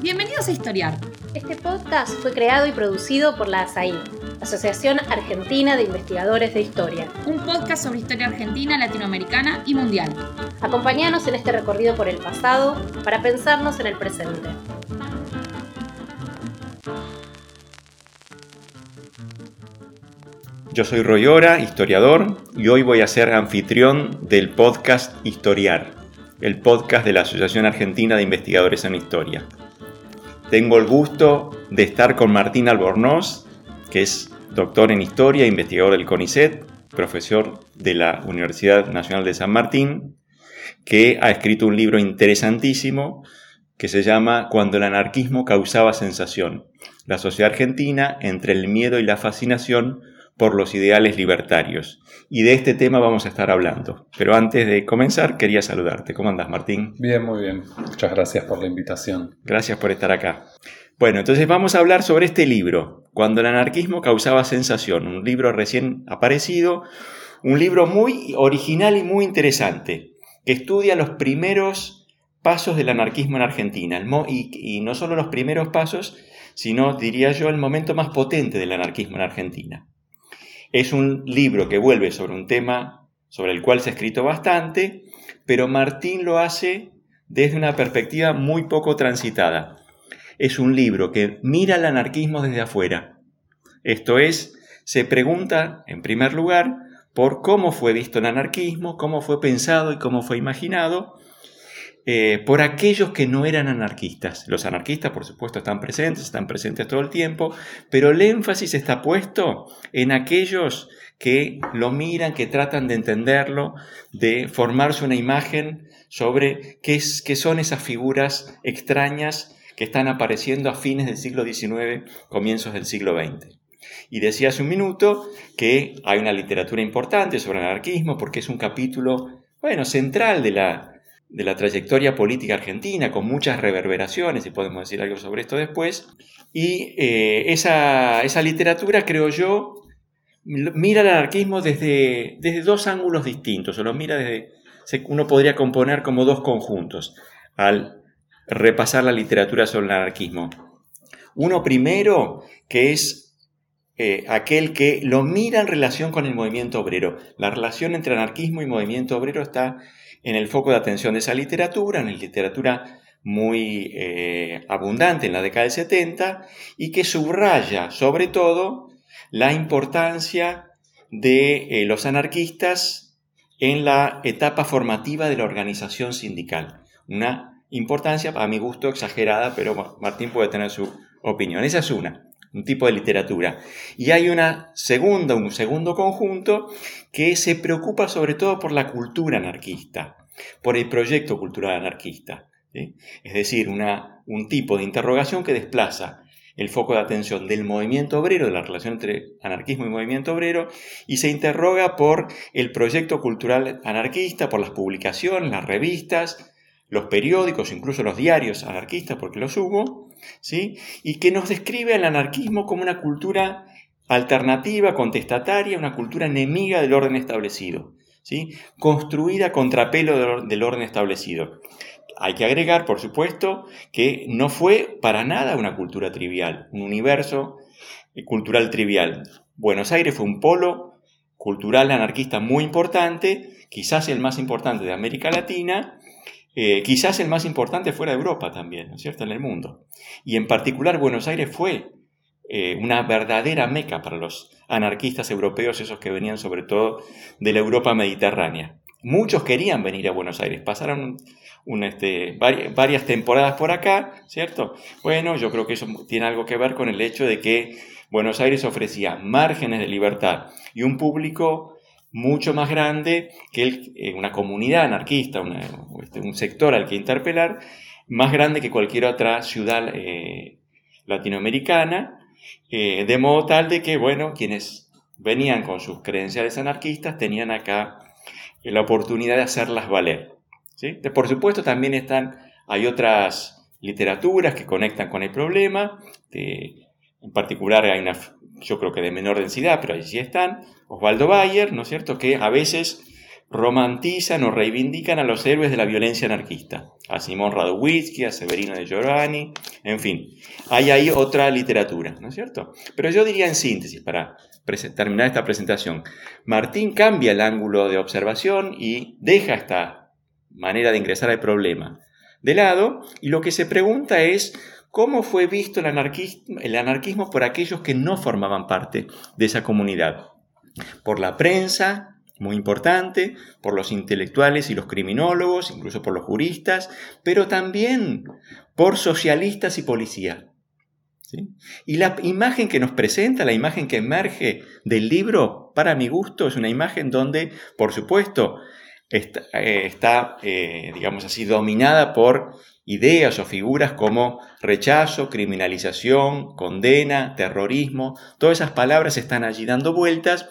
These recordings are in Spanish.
Bienvenidos a Historiar. Este podcast fue creado y producido por la ASAI, Asociación Argentina de Investigadores de Historia. Un podcast sobre historia argentina, latinoamericana y mundial. Acompáñanos en este recorrido por el pasado para pensarnos en el presente. Yo soy Royora, historiador, y hoy voy a ser anfitrión del podcast Historiar, el podcast de la Asociación Argentina de Investigadores en Historia. Tengo el gusto de estar con Martín Albornoz, que es doctor en Historia, investigador del CONICET, profesor de la Universidad Nacional de San Martín, que ha escrito un libro interesantísimo que se llama Cuando el anarquismo causaba sensación, la sociedad argentina entre el miedo y la fascinación por los ideales libertarios. Y de este tema vamos a estar hablando. Pero antes de comenzar, quería saludarte. ¿Cómo andas, Martín? Bien, muy bien. Muchas gracias por la invitación. Gracias por estar acá. Bueno, entonces vamos a hablar sobre este libro, Cuando el anarquismo causaba sensación, un libro recién aparecido, un libro muy original y muy interesante, que estudia los primeros pasos del anarquismo en Argentina, y, y no solo los primeros pasos, sino, diría yo, el momento más potente del anarquismo en Argentina. Es un libro que vuelve sobre un tema sobre el cual se ha escrito bastante, pero Martín lo hace desde una perspectiva muy poco transitada. Es un libro que mira el anarquismo desde afuera. Esto es, se pregunta, en primer lugar, por cómo fue visto el anarquismo, cómo fue pensado y cómo fue imaginado, eh, por aquellos que no eran anarquistas. Los anarquistas, por supuesto, están presentes, están presentes todo el tiempo, pero el énfasis está puesto en aquellos que lo miran, que tratan de entenderlo, de formarse una imagen sobre qué, es, qué son esas figuras extrañas que están apareciendo a fines del siglo XIX, comienzos del siglo XX. Y decía hace un minuto que hay una literatura importante sobre anarquismo porque es un capítulo, bueno, central de la, de la trayectoria política argentina, con muchas reverberaciones, y podemos decir algo sobre esto después. Y eh, esa, literatura, creo yo, mira el anarquismo desde, desde dos ángulos distintos, o lo mira desde, uno podría componer como dos conjuntos al repasar la literatura sobre el anarquismo. Uno primero, que es eh, aquel que lo mira en relación con el movimiento obrero. La relación entre anarquismo y movimiento obrero está en el foco de atención de esa literatura, una literatura muy eh, abundante en la década del 70 y que subraya sobre todo la importancia de eh, los anarquistas en la etapa formativa de la organización sindical. Una importancia, a mi gusto, exagerada, pero Martín puede tener su opinión. Esa es una un tipo de literatura. Y hay una segunda, un segundo conjunto que se preocupa sobre todo por la cultura anarquista, por el proyecto cultural anarquista. Es decir, un tipo de interrogación que desplaza el foco de atención del movimiento obrero, de la relación entre anarquismo y movimiento obrero, y se interroga por el proyecto cultural anarquista, por las publicaciones, las revistas, los periódicos, incluso los diarios anarquistas, porque los hubo, ¿sí? y que nos describe al anarquismo como una cultura alternativa, contestataria, una cultura enemiga del orden establecido, ¿sí? construida contra pelo del orden establecido. Hay que agregar, por supuesto, que no fue para nada una cultura trivial, un universo cultural trivial. Buenos Aires fue un polo cultural anarquista muy importante, quizás el más importante de América Latina, eh, quizás el más importante fuera de Europa también, ¿no es cierto?, en el mundo. Y en particular Buenos Aires fue eh, una verdadera meca para los anarquistas europeos, esos que venían sobre todo de la Europa mediterránea. Muchos querían venir a Buenos Aires, pasaron este, varias temporadas por acá, ¿cierto? Bueno, yo creo que eso tiene algo que ver con el hecho de que Buenos Aires ofrecía márgenes de libertad y un público mucho más grande que eh, una comunidad anarquista, este, un sector al que interpelar, más grande que cualquier otra ciudad eh, latinoamericana, eh, de modo tal de que, bueno, quienes venían con sus credenciales anarquistas tenían acá la oportunidad de hacerlas valer. ¿sí? por supuesto, también están, hay otras literaturas que conectan con el problema, en particular hay una yo creo que de menor densidad, pero ahí sí están, Osvaldo Bayer, ¿no es cierto?, que a veces romantizan o reivindican a los héroes de la violencia anarquista, a Simón Radowitzki, a Severino de Giovanni, en fin, hay ahí otra literatura, ¿no es cierto? Pero yo diría en síntesis, para terminar esta presentación, Martín cambia el ángulo de observación y deja esta manera de ingresar al problema de lado, y lo que se pregunta es cómo fue visto el anarquismo, el anarquismo por aquellos que no formaban parte de esa comunidad, por la prensa, muy importante, por los intelectuales y los criminólogos, incluso por los juristas, pero también por socialistas y policía. Y la imagen que nos presenta, la imagen que emerge del libro, para mi gusto, es una imagen donde, por supuesto, está, eh, eh, digamos así, dominada por ideas o figuras como rechazo, criminalización, condena, terrorismo, todas esas palabras están allí dando vueltas,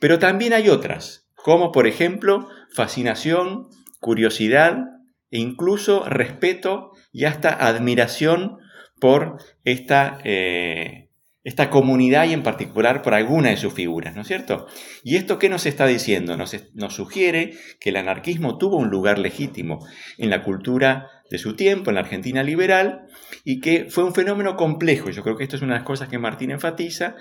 pero también hay otras, como por ejemplo fascinación, curiosidad e incluso respeto y hasta admiración por esta, eh, esta comunidad y en particular por alguna de sus figuras, ¿no es cierto? ¿Y esto qué nos está diciendo? Nos, nos sugiere que el anarquismo tuvo un lugar legítimo en la cultura de su tiempo, en la Argentina liberal, y que fue un fenómeno complejo. Yo creo que esto es una de las cosas que Martín enfatiza,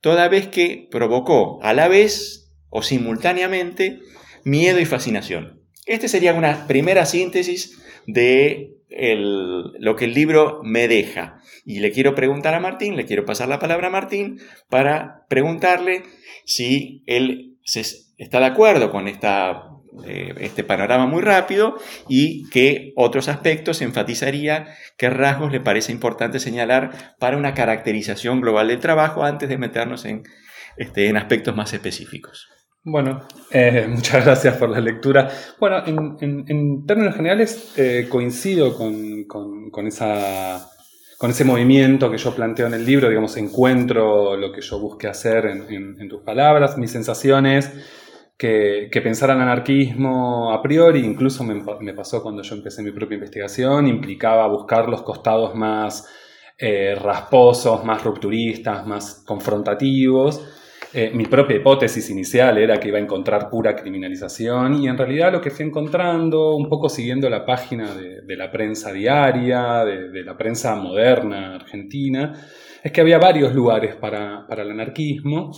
toda vez que provocó a la vez o simultáneamente miedo y fascinación. Esta sería una primera síntesis de lo que el libro me deja. Y le quiero preguntar a Martín, le quiero pasar la palabra a Martín para preguntarle si él está de acuerdo con esta, eh, este panorama muy rápido y qué otros aspectos enfatizaría, qué rasgos le parece importante señalar para una caracterización global del trabajo antes de meternos en, este, en aspectos más específicos. Bueno, eh, muchas gracias por la lectura. Bueno, en, términos generales eh, coincido con, esa, con ese movimiento que yo planteo en el libro, digamos, encuentro lo que yo busqué hacer en, tus palabras, mis sensaciones, que, que, pensar en anarquismo a priori, incluso me, pasó cuando yo empecé mi propia investigación, implicaba buscar los costados más eh, rasposos, más rupturistas, más confrontativos eh, mi propia hipótesis inicial era que iba a encontrar pura criminalización y en realidad lo que fui encontrando, un poco siguiendo la página de, la prensa diaria, de, la prensa moderna argentina, es que había varios lugares para, para el anarquismo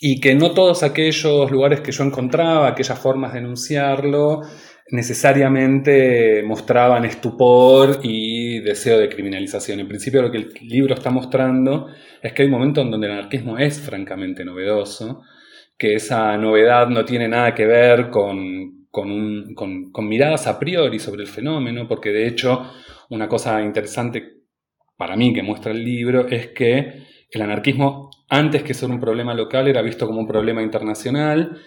y que no todos aquellos lugares que yo encontraba, aquellas formas de enunciarlo, necesariamente mostraban estupor y deseo de criminalización. En principio lo que el libro está mostrando es que hay momentos en donde el anarquismo es francamente novedoso, que esa novedad no tiene nada que ver con, con, miradas a priori sobre el fenómeno, porque de hecho una cosa interesante para mí que muestra el libro es que el anarquismo, antes que ser un problema local, era visto como un problema internacional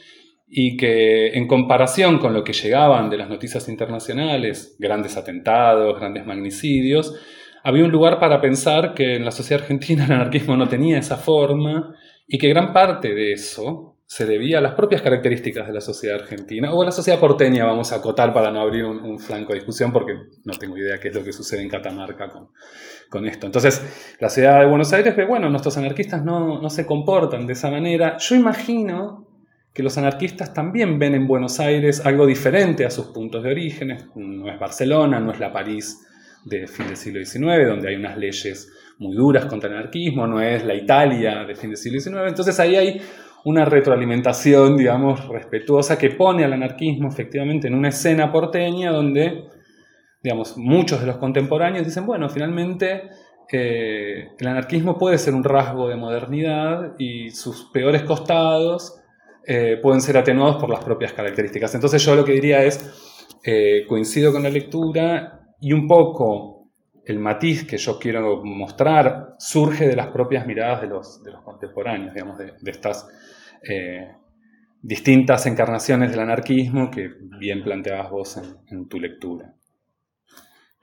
y que en comparación con lo que llegaban de las noticias internacionales, grandes atentados, grandes magnicidios, había un lugar para pensar que en la sociedad argentina el anarquismo no tenía esa forma y que gran parte de eso se debía a las propias características de la sociedad argentina o a la sociedad porteña, vamos a acotar para no abrir un, flanco de discusión porque no tengo idea qué es lo que sucede en Catamarca con, con esto. Entonces, la ciudad de Buenos Aires ve, bueno, nuestros anarquistas no, no se comportan de esa manera. Yo imagino que los anarquistas también ven en Buenos Aires algo diferente a sus puntos de origen. No es Barcelona, no es la París de fin del siglo XIX, donde hay unas leyes muy duras contra el anarquismo, no es la Italia de fin del siglo XIX. Entonces ahí hay una retroalimentación, digamos, respetuosa que pone al anarquismo efectivamente en una escena porteña donde, digamos, muchos de los contemporáneos dicen, bueno, finalmente eh, el anarquismo puede ser un rasgo de modernidad y sus peores costados eh, pueden ser atenuados por las propias características. Entonces yo lo que diría es, eh, coincido con la lectura y un poco el matiz que yo quiero mostrar surge de las propias miradas de los, de los contemporáneos, digamos, de, estas eh, distintas encarnaciones del anarquismo que bien planteabas vos en tu lectura.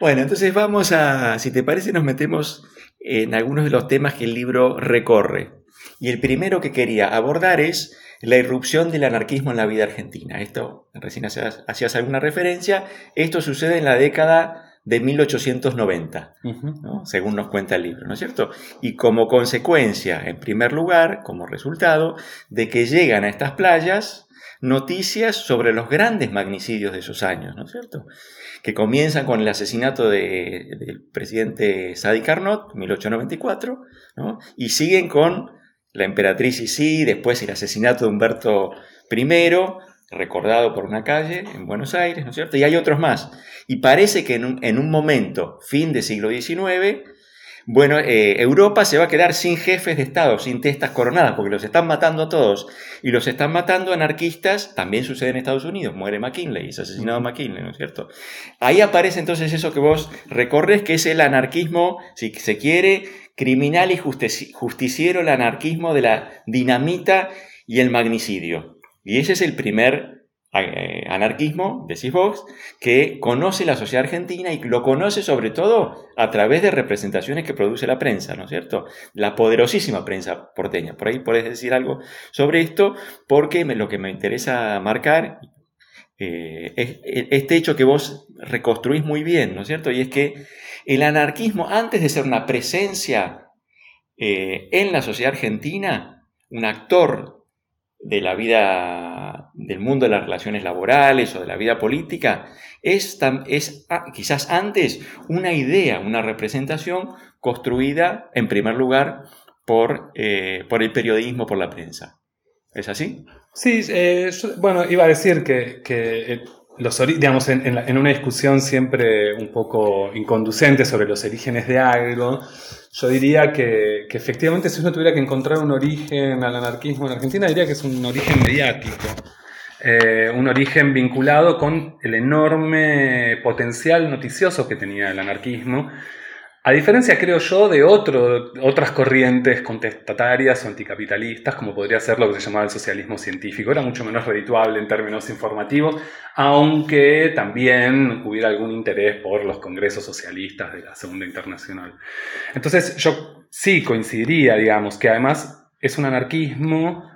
Bueno, entonces vamos a, si te parece, nos metemos en algunos de los temas que el libro recorre. Y el primero que quería abordar es la irrupción del anarquismo en la vida argentina. Esto, recién hacías, alguna referencia, esto sucede en la década de 1890, según nos cuenta el libro, ¿no es cierto? Y como consecuencia, en primer lugar, como resultado, de que llegan a estas playas noticias sobre los grandes magnicidios de esos años, ¿no es cierto? Que comienzan con el asesinato del presidente Sadi Carnot, 1894, ¿no? y siguen con la emperatriz Isí, después el asesinato de Humberto I, recordado por una calle en Buenos Aires, ¿no es cierto? Y hay otros más. Y parece que en un, en un momento, fin del siglo XIX, bueno, eh, Europa se va a quedar sin jefes de Estado, sin testas coronadas, porque los están matando a todos. Y los están matando anarquistas, también sucede en Estados Unidos, muere McKinley, es asesinado McKinley, ¿no es cierto? Ahí aparece entonces eso que vos recorres, que es el anarquismo, si se quiere, criminal y justiciero, el anarquismo de la dinamita y el magnicidio. Y ese es el primer eh, anarquismo, decís vos, que conoce la sociedad argentina y lo conoce sobre todo a través de representaciones que produce la prensa, ¿no es cierto? La poderosísima prensa porteña. Por ahí podés decir algo sobre esto, porque lo que me interesa marcar eh, es este hecho que vos reconstruís muy bien, ¿no es cierto? Y es que el anarquismo, antes de ser una presencia eh, en la sociedad argentina, un actor de la vida, del mundo de las relaciones laborales o de la vida política, es, ah, quizás antes una idea, una representación construida en primer lugar por, eh, por el periodismo, por la prensa. ¿Es así? Sí, eh, bueno, iba a decir que, que los, digamos, en, en, una discusión siempre un poco inconducente sobre los orígenes de algo, yo diría que, que, efectivamente si uno tuviera que encontrar un origen al anarquismo en Argentina, diría que es un origen mediático. Eh, un origen vinculado con el enorme potencial noticioso que tenía el anarquismo a diferencia, creo yo, de otras corrientes contestatarias o anticapitalistas, como podría ser lo que se llamaba el socialismo científico, era mucho menos redituable en términos informativos, aunque también hubiera algún interés por los congresos socialistas de la Segunda Internacional. Entonces, yo sí coincidiría, digamos, que además es un anarquismo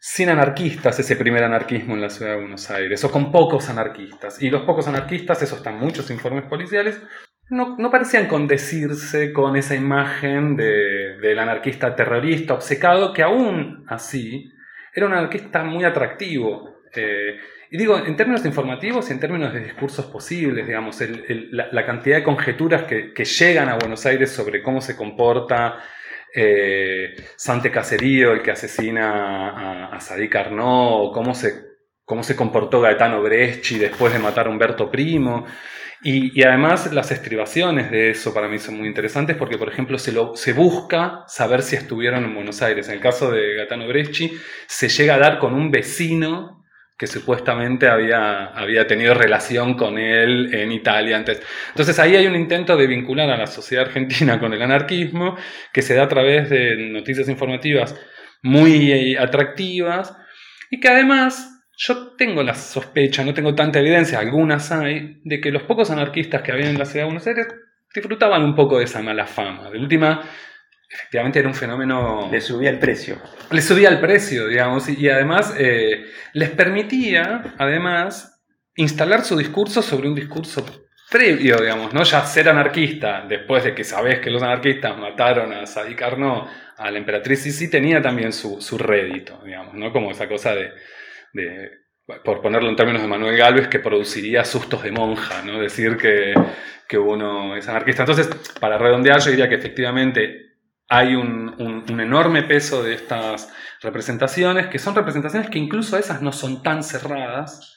sin anarquistas, ese primer anarquismo en la ciudad de Buenos Aires, o con pocos anarquistas. Y los pocos anarquistas, eso están muchos informes policiales, no, parecían condecirse con esa imagen del anarquista terrorista obcecado, que aún así era un anarquista muy atractivo. Eh, y digo, en términos informativos y en términos de discursos posibles, digamos, la, cantidad de conjeturas que, llegan a Buenos Aires sobre cómo se comporta eh, Sante Caserío, el que asesina a, a Sadiq Arnaud, cómo se, cómo se comportó Gaetano Bresci después de matar a Humberto Primo. Y, además las estribaciones de eso para mí son muy interesantes porque, por ejemplo, se, lo, se busca saber si estuvieron en Buenos Aires. En el caso de Gaetano Bresci, se llega a dar con un vecino que supuestamente había, había tenido relación con él en Italia antes. Entonces ahí hay un intento de vincular a la sociedad argentina con el anarquismo que se da a través de noticias informativas muy atractivas y que además yo tengo la sospecha, no tengo tanta evidencia, algunas hay, de que los pocos anarquistas que había en la ciudad de Buenos Aires disfrutaban un poco de esa mala fama. De última, efectivamente era un fenómeno... Le subía el precio. Le subía el precio, digamos, y, además eh, les permitía, además, instalar su discurso sobre un discurso previo, digamos, ¿no? Ya ser anarquista, después de que sabés que los anarquistas mataron a Sadi Carnot, a la emperatriz, y sí tenía también su, su rédito, digamos, ¿no? Como esa cosa de por ponerlo en términos de Manuel Galvez, que produciría sustos de monja. Decir que, uno es anarquista. Entonces, para redondear, yo diría que efectivamente hay un, enorme peso de estas representaciones, que son representaciones que incluso esas no son tan cerradas.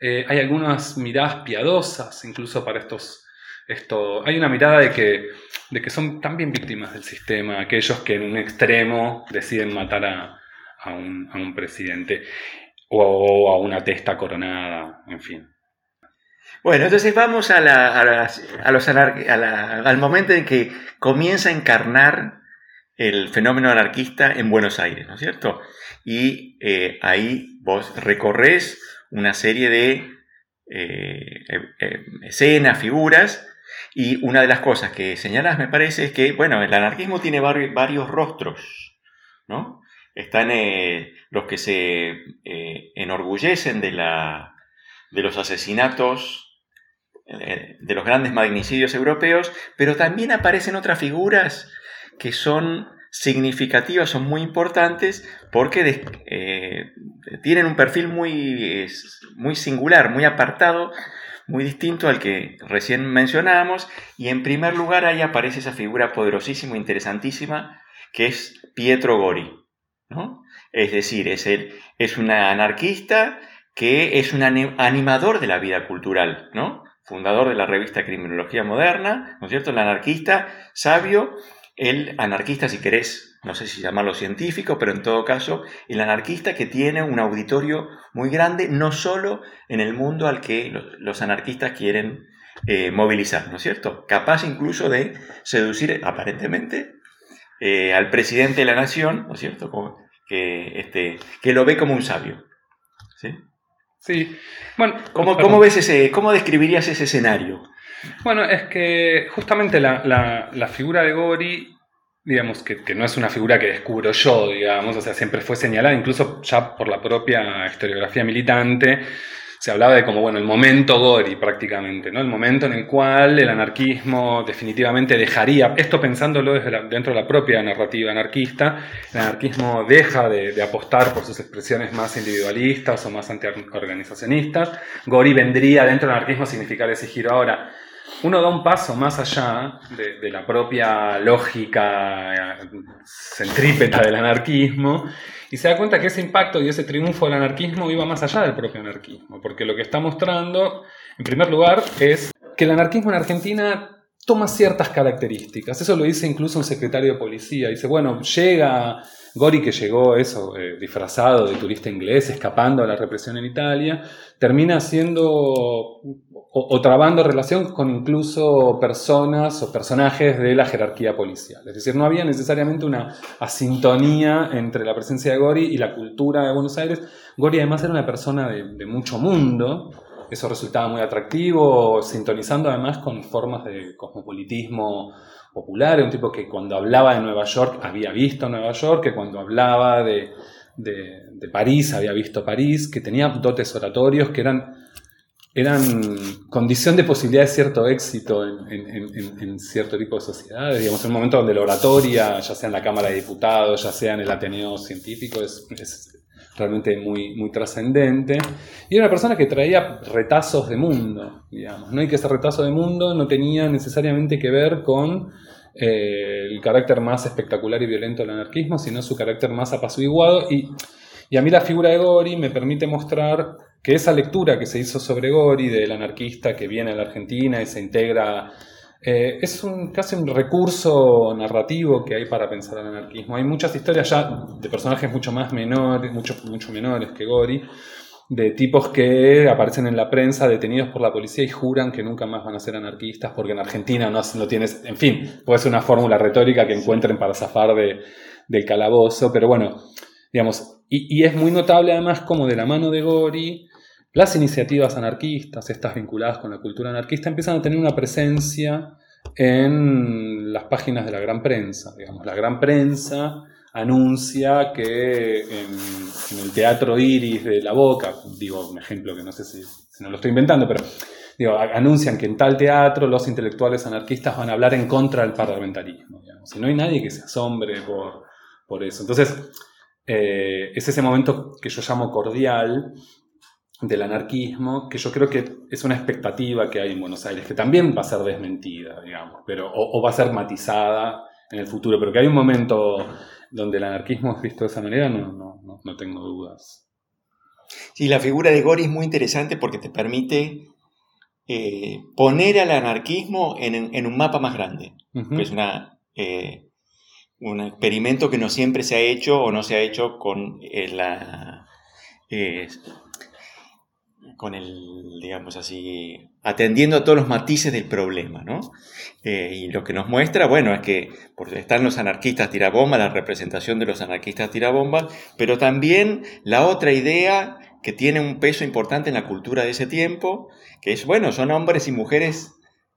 Eh, hay algunas miradas piadosas, incluso para estos... Esto, hay una mirada de que, de que son también víctimas del sistema, aquellos que en un extremo deciden matar a, un, a un presidente o a una testa coronada, en fin. Bueno, entonces vamos a, los al momento en que comienza a encarnar el fenómeno anarquista en Buenos Aires, ¿no es cierto? Y eh, ahí vos recorres una serie de eh, eh, escenas, figuras, y una de las cosas que señalas, me parece, es que, bueno, el anarquismo tiene varios rostros, ¿no? están eh, los que se eh, enorgullecen de, la, de los asesinatos, eh, de los grandes magnicidios europeos, pero también aparecen otras figuras que son significativas, son muy importantes porque eh, tienen un perfil muy, muy singular, muy apartado, muy distinto al que recién mencionábamos. Y en primer lugar ahí aparece esa figura poderosísima, interesantísima, que es Pietro Gori. ¿no? Es decir, es, el, es un anarquista que es un animador de la vida cultural, ¿no? fundador de la revista Criminología Moderna, ¿no es cierto? El anarquista sabio el anarquista, si querés, no sé si llamarlo científico, pero en todo caso, el anarquista que tiene un auditorio muy grande, no solo en el mundo al que los anarquistas quieren eh, movilizar, ¿no es cierto? Capaz incluso de seducir, aparentemente, eh, al presidente de la nación, ¿no es cierto? Que, este, que lo ve como un sabio. ¿Sí? Sí. Bueno, ¿Cómo, cómo ves ese, cómo describirías ese escenario? Bueno, es que justamente la, figura de Gori, digamos, que, no es una figura que descubro yo, digamos, o sea, siempre fue señalada, incluso ya por la propia historiografía militante, se hablaba de como, bueno, el momento Gori prácticamente, ¿no? El momento en el cual el anarquismo definitivamente dejaría, esto pensándolo desde dentro de la propia narrativa anarquista, el anarquismo deja de, de apostar por sus expresiones más individualistas o más antiorganizacionistas, Gori vendría dentro del anarquismo a significar ese giro ahora uno da un paso más allá de, la propia lógica centrípeta del anarquismo y se da cuenta que ese impacto y ese triunfo del anarquismo iba más allá del propio anarquismo, porque lo que está mostrando, en primer lugar, es que el anarquismo en Argentina toma ciertas características. Eso lo dice incluso un secretario de policía. Dice, bueno, llega Gori, que llegó eso, eh, disfrazado de turista inglés, escapando a la represión en Italia, termina siendo o, trabando relación con incluso personas o personajes de la jerarquía policial. Es decir, no había necesariamente una asintonía entre la presencia de Gori y la cultura de Buenos Aires. Gori además era una persona de, mucho mundo, eso resultaba muy atractivo, sintonizando además con formas de cosmopolitismo popular, un tipo que cuando hablaba de Nueva York había visto Nueva York, que cuando hablaba de, de París había visto París, que tenía dotes oratorios que eran eran condición de posibilidad de cierto éxito en, cierto tipo de sociedades. Digamos, en un momento donde la oratoria, ya sea en la Cámara de Diputados, ya sea en el Ateneo Científico, es, realmente muy, muy trascendente. Y era una persona que traía retazos de mundo, digamos. ¿no? Y que ese retazo de mundo no tenía necesariamente que ver con eh, el carácter más espectacular y violento del anarquismo, sino su carácter más apaciguado. Y a mí la figura de Gori me permite mostrar que esa lectura que se hizo sobre Gori, del anarquista que viene a la Argentina y se integra, eh, es un, casi un recurso narrativo que hay para pensar el anarquismo. Hay muchas historias ya de personajes mucho más menores, mucho, mucho menores que Gori, de tipos que aparecen en la prensa detenidos por la policía y juran que nunca más van a ser anarquistas porque en Argentina no, no tienes, en fin, puede ser una fórmula retórica que encuentren para zafar de, del calabozo, pero bueno, digamos, y, es muy notable además como de la mano de Gori las iniciativas anarquistas, estas vinculadas con la cultura anarquista, empiezan a tener una presencia en las páginas de la gran prensa. Digamos, la gran prensa anuncia que en, el Teatro Iris de La Boca, digo un ejemplo que no sé si, no lo estoy inventando, pero digo, anuncian que en tal teatro los intelectuales anarquistas van a hablar en contra del parlamentarismo. Digamos, y no hay nadie que se asombre por, por eso. Entonces, eh, es ese momento que yo llamo cordial, del anarquismo, que yo creo que es una expectativa que hay en Buenos Aires, que también va a ser desmentida, digamos, pero, o, va a ser matizada en el futuro, pero que hay un momento donde el anarquismo es visto de esa manera, no, no, no, tengo dudas. Sí, la figura de Gori es muy interesante porque te permite eh, poner al anarquismo en, un mapa más grande, que es una, eh, un experimento que no siempre se ha hecho o no se ha hecho con eh, la con el, digamos así, atendiendo a todos los matices del problema, ¿no? Eh, y lo que nos muestra, bueno, es que porque están los anarquistas tirabomba, la representación de los anarquistas tirabomba, pero también la otra idea que tiene un peso importante en la cultura de ese tiempo, que es, bueno, son hombres y mujeres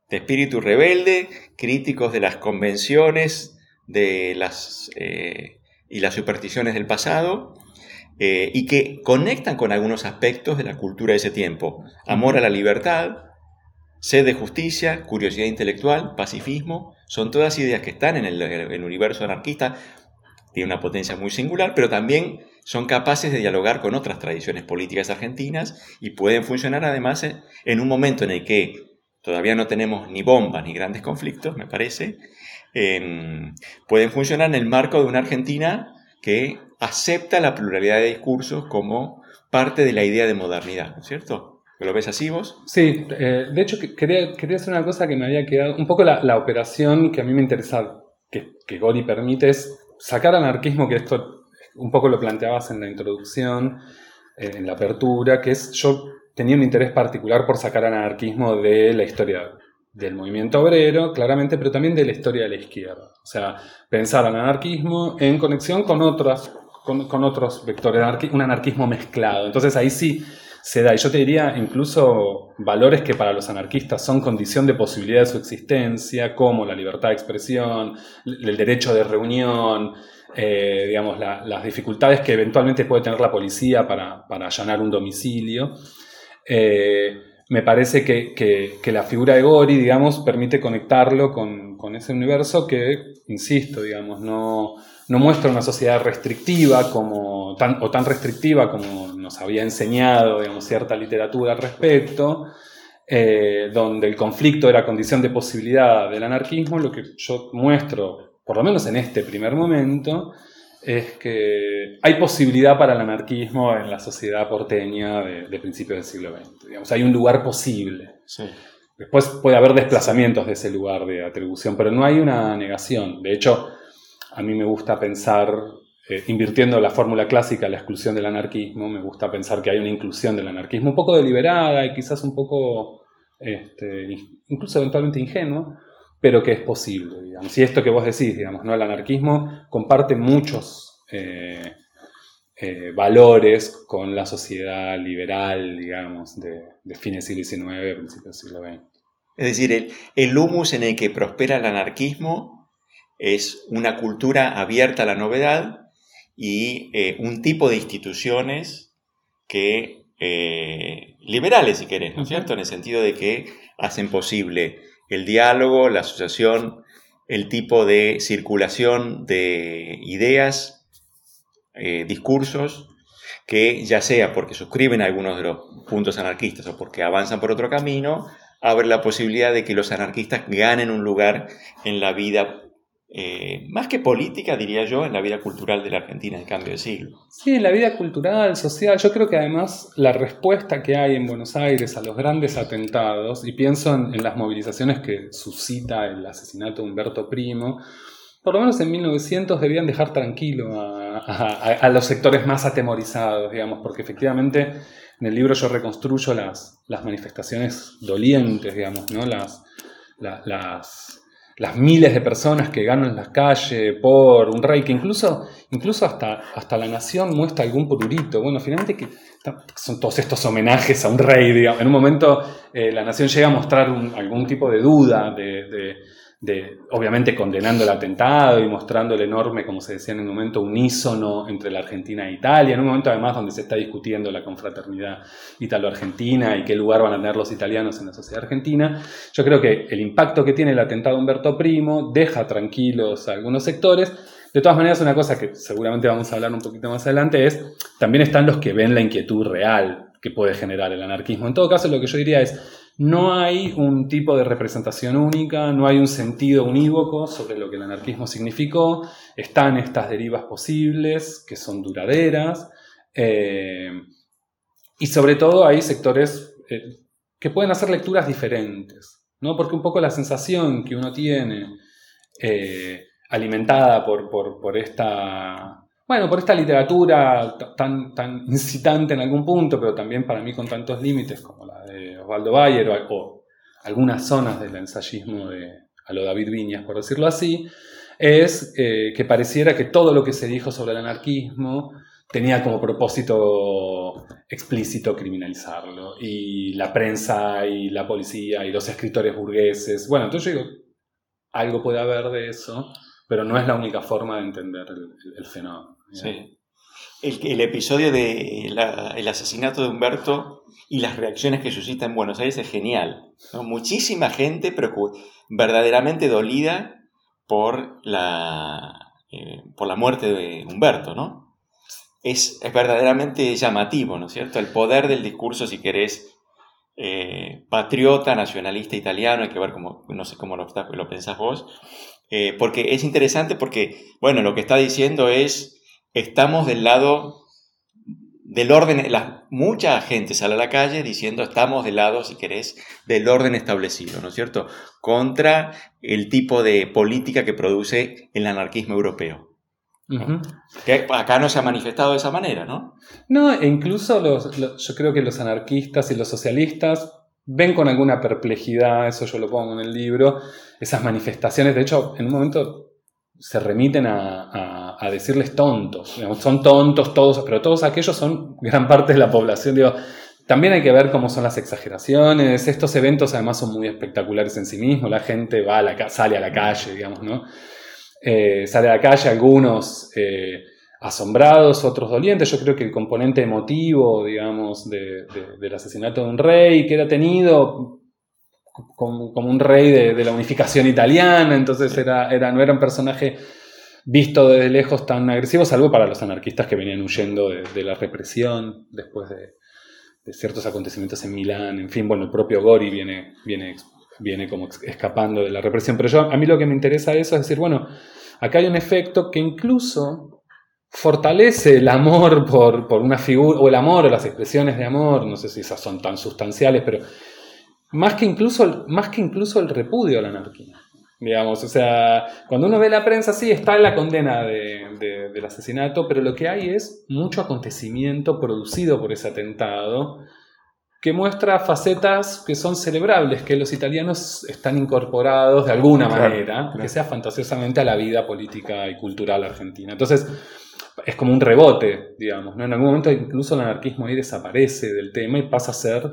de espíritu rebelde, críticos de las convenciones de las, eh, y las supersticiones del pasado, eh, y que conectan con algunos aspectos de la cultura de ese tiempo. Amor a la libertad, sed de justicia, curiosidad intelectual, pacifismo, son todas ideas que están en el, universo anarquista, tiene una potencia muy singular, pero también son capaces de dialogar con otras tradiciones políticas argentinas y pueden funcionar además en un momento en el que todavía no tenemos ni bombas ni grandes conflictos, me parece, pueden funcionar en el marco de una Argentina que acepta la pluralidad de discursos como parte de la idea de modernidad, ¿no es cierto? ¿Lo ves así vos? Sí, eh, de hecho quería, quería hacer una cosa que me había quedado, un poco la, operación que a mí me interesa que, que Gori permite es sacar anarquismo, que esto un poco lo planteabas en la introducción, eh, en la apertura, que es yo tenía un interés particular por sacar anarquismo de la historia del movimiento obrero, claramente, pero también de la historia de la izquierda. O sea, pensar el anarquismo en conexión con, otras, con, otros vectores, un anarquismo mezclado. Entonces ahí sí se da, y yo te diría incluso valores que para los anarquistas son condición de posibilidad de su existencia, como la libertad de expresión, el derecho de reunión, eh, digamos, las dificultades que eventualmente puede tener la policía para, para allanar un domicilio. Eh, me parece que, la figura de Gori, digamos, permite conectarlo con, ese universo que, insisto, digamos, no, muestra una sociedad restrictiva como, tan, o tan restrictiva como nos había enseñado, cierta literatura al respecto, eh, donde el conflicto era condición de posibilidad del anarquismo, lo que yo muestro, por lo menos en este primer momento, es que hay posibilidad para el anarquismo en la sociedad porteña de, principios del siglo XX. Digamos, hay un lugar posible. Después puede haber desplazamientos de ese lugar de atribución, pero no hay una negación. De hecho, a mí me gusta pensar, eh, invirtiendo la fórmula clásica, la exclusión del anarquismo, me gusta pensar que hay una inclusión del anarquismo un poco deliberada y quizás un poco, este, incluso eventualmente ingenua, pero que es posible, digamos. Y esto que vos decís, digamos, ¿no? El anarquismo comparte muchos eh, eh, valores con la sociedad liberal, digamos, de, fines del siglo XIX, principios del siglo XX. Es decir, el, el humus en el que prospera el anarquismo es una cultura abierta a la novedad y eh, un tipo de instituciones que liberales, si querés, ¿no es cierto? En el sentido de que hacen posible el diálogo, la asociación, el tipo de circulación de ideas, eh, discursos, que ya sea porque suscriben algunos de los puntos anarquistas o porque avanzan por otro camino, abre la posibilidad de que los anarquistas ganen un lugar en la vida eh, más que política, diría yo, en la vida cultural de la Argentina en cambio de siglo. Sí, en la vida cultural, social. Yo creo que además la respuesta que hay en Buenos Aires a los grandes atentados, y pienso en, las movilizaciones que suscita el asesinato de Humberto Primo, por lo menos en 1900 debían dejar tranquilo a, los sectores más atemorizados, digamos, porque efectivamente en el libro yo reconstruyo las, las manifestaciones dolientes, digamos, ¿no? las, las las miles de personas que ganan la calle por un rey, que incluso, incluso hasta, hasta la nación muestra algún prurito. Bueno, finalmente que son todos estos homenajes a un rey, digamos. En un momento eh, la nación llega a mostrar algún tipo de duda de obviamente condenando el atentado y mostrando el enorme, como se decía en un momento, unísono entre la Argentina e Italia, en un momento además donde se está discutiendo la confraternidad italo-argentina y qué lugar van a tener los italianos en la sociedad argentina, yo creo que el impacto que tiene el atentado Humberto Primo deja tranquilos a algunos sectores. De todas maneras, una cosa que seguramente vamos a hablar un poquito más adelante es, también están los que ven la inquietud real que puede generar el anarquismo. En todo caso, lo que yo diría es, no hay un tipo de representación única, no hay un sentido unívoco sobre lo que el anarquismo significó, están estas derivas posibles que son duraderas eh, y sobre todo hay sectores eh, que pueden hacer lecturas diferentes, ¿no? porque un poco la sensación que uno tiene eh, alimentada por, por esta bueno, por esta literatura tan, tan incitante en algún punto, pero también para mí con tantos límites como la Osvaldo Bayer o, algunas zonas del ensayismo de a lo David Viñas, por decirlo así, es eh, que pareciera que todo lo que se dijo sobre el anarquismo tenía como propósito explícito criminalizarlo. Y la prensa y la policía y los escritores burgueses. Bueno, entonces digo, algo puede haber de eso, pero no es la única forma de entender el fenómeno. Sí. El, episodio el asesinato de Humberto y las reacciones que suscita en Buenos Aires es genial. Muchísima gente verdaderamente dolida por la, eh, por la muerte de Humberto, ¿no? Es, es, verdaderamente llamativo, ¿no es cierto? El poder del discurso, si querés, eh, patriota, nacionalista italiano, hay que ver cómo, no sé cómo lo, lo pensás vos, eh, porque es interesante porque, bueno, lo que está diciendo es, estamos del lado del orden, la, mucha gente sale a la calle diciendo estamos del lado, si querés, del orden establecido, ¿no es cierto? Contra el tipo de política que produce el anarquismo europeo. Que acá no se ha manifestado de esa manera, ¿no? No, e incluso los, yo creo que los anarquistas y los socialistas ven con alguna perplejidad, eso yo lo pongo en el libro, esas manifestaciones. De hecho, en un momento se remiten a, decirles tontos. son tontos todos, pero todos aquellos son gran parte de la población. También hay que ver cómo son las exageraciones. Estos eventos además son muy espectaculares en sí mismos. La gente va a la, sale a la calle, digamos, ¿no? Eh, sale a la calle algunos eh, asombrados, otros dolientes. Yo creo que el componente emotivo, digamos, del asesinato de un rey que era tenido como, un rey de, la unificación italiana, entonces era, era, no era un personaje visto desde lejos tan agresivo, salvo para los anarquistas que venían huyendo de, la represión después de, ciertos acontecimientos en Milán, en fin, bueno, el propio Gori viene, viene, viene como escapando de la represión, pero yo, a mí lo que me interesa eso es decir, bueno, acá hay un efecto que incluso fortalece el amor por, por una figura, o el amor o las expresiones de amor, no sé si esas son tan sustanciales, pero más que incluso, más que incluso el repudio a la anarquía. Digamos, o sea, cuando uno ve la prensa, sí, está la condena del asesinato, pero lo que hay es mucho acontecimiento producido por ese atentado que muestra facetas que son celebrables, que los italianos están incorporados de alguna manera, que sea fantasiosamente a la vida política y cultural argentina. Entonces, es como un rebote, digamos, ¿no? En algún momento incluso el anarquismo ahí desaparece del tema y pasa a ser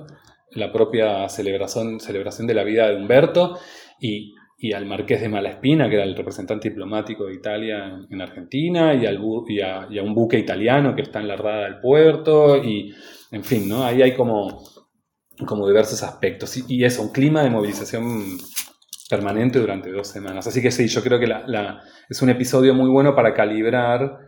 la propia celebración, celebración de la vida de Humberto y, al marqués de Malaspina, que era el representante diplomático de Italia en, Argentina, y, al, y, a, un buque italiano que está en la rada del puerto, y en fin, ¿no? Ahí hay como, como diversos aspectos. Y, eso, un clima de movilización permanente durante dos semanas. Así que sí, yo creo que es un episodio muy bueno para calibrar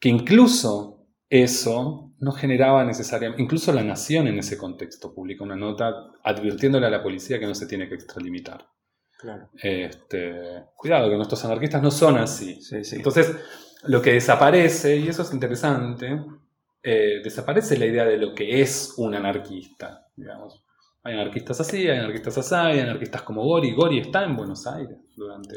que incluso eso no generaba necesariamente, incluso la nación en ese contexto publica una nota advirtiéndole a la policía que no se tiene que extralimitar. Claro. Este, cuidado, que nuestros anarquistas no son así. Entonces, lo que desaparece, y eso es interesante, eh, desaparece la idea de lo que es un anarquista. Digamos. Hay anarquistas así, hay anarquistas así, hay anarquistas como Gori. Gori está en Buenos Aires durante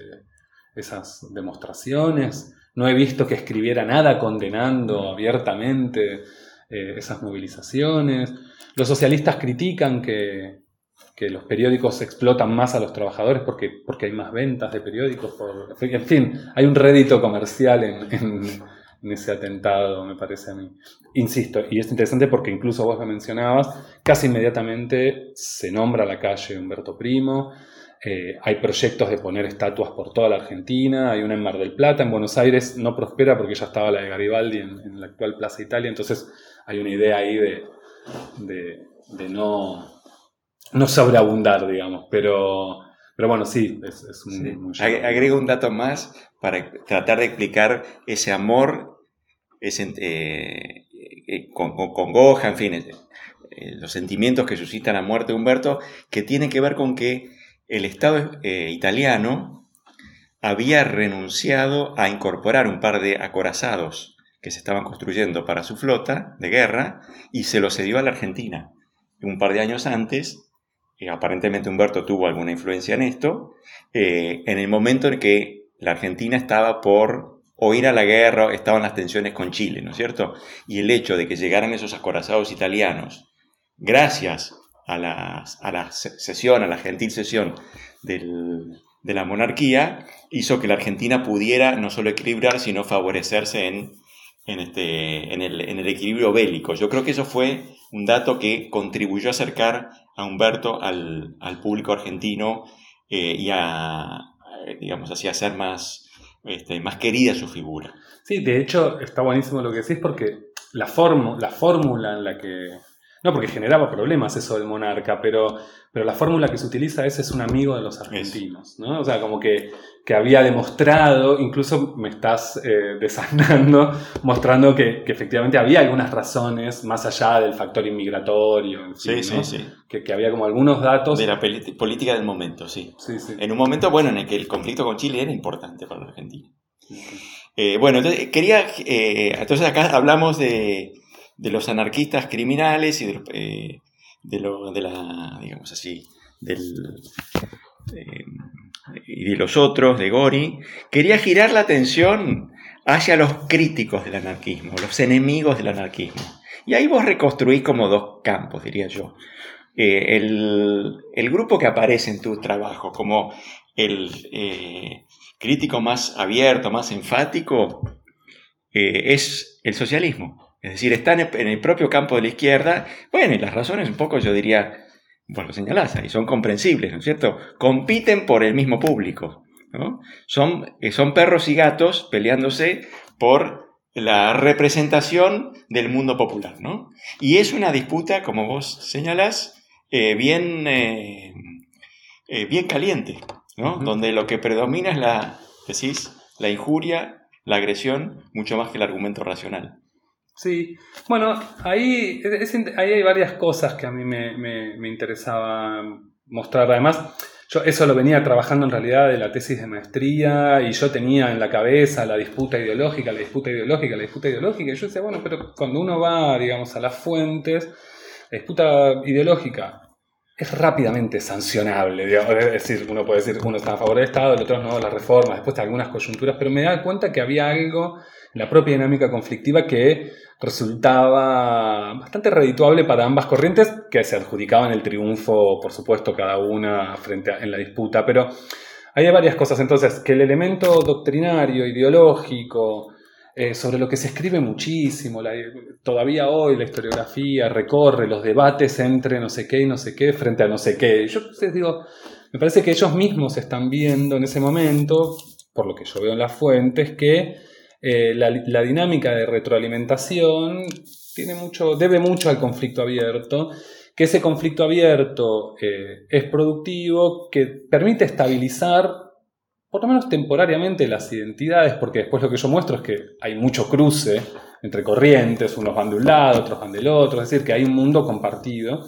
esas demostraciones. No he visto que escribiera nada condenando abiertamente eh, esas movilizaciones. Los socialistas critican que, los periódicos explotan más a los trabajadores porque, porque hay más ventas de periódicos. en fin, hay un rédito comercial en, ese atentado, me parece a mí. Insisto, y es interesante porque incluso vos lo mencionabas, casi inmediatamente se nombra la calle Humberto Primo. Eh, hay proyectos de poner estatuas por toda la Argentina, hay una en Mar del Plata, en Buenos Aires no prospera porque ya estaba la de Garibaldi en, en la actual Plaza Italia, entonces hay una idea ahí de, de, no, no sobreabundar, digamos, pero, pero bueno, sí, es, es muy, Agrego un dato más para tratar de explicar ese amor, ese, eh, eh, con, con, Goja, en fin, eh, los sentimientos que suscitan la muerte de Humberto, que tiene que ver con que el Estado italiano había renunciado a incorporar un par de acorazados que se estaban construyendo para su flota de guerra y se lo cedió a la Argentina. Un par de años antes, y aparentemente Humberto tuvo alguna influencia en esto, eh, en el momento en que la Argentina estaba por o ir a la guerra, estaban las tensiones con Chile, ¿no es cierto? Y el hecho de que llegaran esos acorazados italianos, gracias a la, a la sesión, a la gentil sesión de la monarquía, hizo que la Argentina pudiera no solo equilibrar, sino favorecerse en en, este, en, el, en el equilibrio bélico. Yo creo que eso fue un dato que contribuyó a acercar a Humberto al, al público argentino eh, y a, digamos así, a hacer más, este, más querida su figura. Sí, de hecho está buenísimo lo que decís porque la, la fórmula en la que No, porque generaba problemas eso del monarca, pero, pero la fórmula que se utiliza es es un amigo de los argentinos, ¿no? O sea, como que, que había demostrado, incluso me estás eh, mostrando que, que, efectivamente había algunas razones más allá del factor inmigratorio, en fin, Sí, ¿no? sí, sí. Que, que había como algunos datos. De la política del momento, sí. Sí, sí. En un momento, bueno, en el que el conflicto con Chile era importante para la Argentina. Eh, bueno, entonces quería. eh, entonces acá hablamos de, de los anarquistas criminales y de, eh, de, la. digamos así. del. eh, de los otros, de Gori. Quería girar la atención hacia los críticos del anarquismo, los enemigos del anarquismo. Y ahí vos reconstruís como dos campos, diría yo. Eh, el, el grupo que aparece en tu trabajo como el crítico más abierto, más enfático, es el socialismo. Es decir, está en el, propio campo de la izquierda. Bueno, y las razones un poco, yo diría, bueno, señalás ahí, son comprensibles, ¿no es cierto? Compiten por el mismo público. ¿no? Son, eh, son perros y gatos peleándose por la representación del mundo popular, ¿no? Y es una disputa, como vos señalás, eh, bien, eh, eh, bien caliente, ¿no? Donde lo que predomina es la, decís, la injuria, la agresión, mucho más que el argumento racional. Sí, bueno, ahí, es- ahí hay varias cosas que a mí me, me- me interesaba mostrar. Además, yo eso lo venía trabajando en realidad de la tesis de maestría y yo tenía en la cabeza la disputa ideológica, la disputa ideológica, la disputa ideológica. Y yo decía, bueno, pero cuando uno va, digamos, a las fuentes, la disputa ideológica es rápidamente sancionable. digamos. Es decir, uno puede decir, uno está a favor del Estado, el otro no, las reformas, después de algunas coyunturas, pero me da cuenta que había algo la propia dinámica conflictiva que resultaba bastante redituable para ambas corrientes, que se adjudicaban el triunfo, por supuesto, cada una frente a- en la disputa. Pero hay varias cosas. Entonces, que el elemento doctrinario, ideológico, eh, sobre lo que se escribe muchísimo, todavía hoy la historiografía recorre los debates entre no sé qué y no sé qué frente a no sé qué. Yo les digo, me parece que ellos mismos están viendo en ese momento, por lo que yo veo en las fuentes, que eh, la, dinámica de retroalimentación tiene mucho, debe mucho al conflicto abierto, que ese conflicto abierto eh, es productivo, que permite estabilizar, por lo menos temporariamente, las identidades, porque después lo que yo muestro es que hay mucho cruce entre corrientes, unos van de un lado, otros van del otro, es decir, que hay un mundo compartido.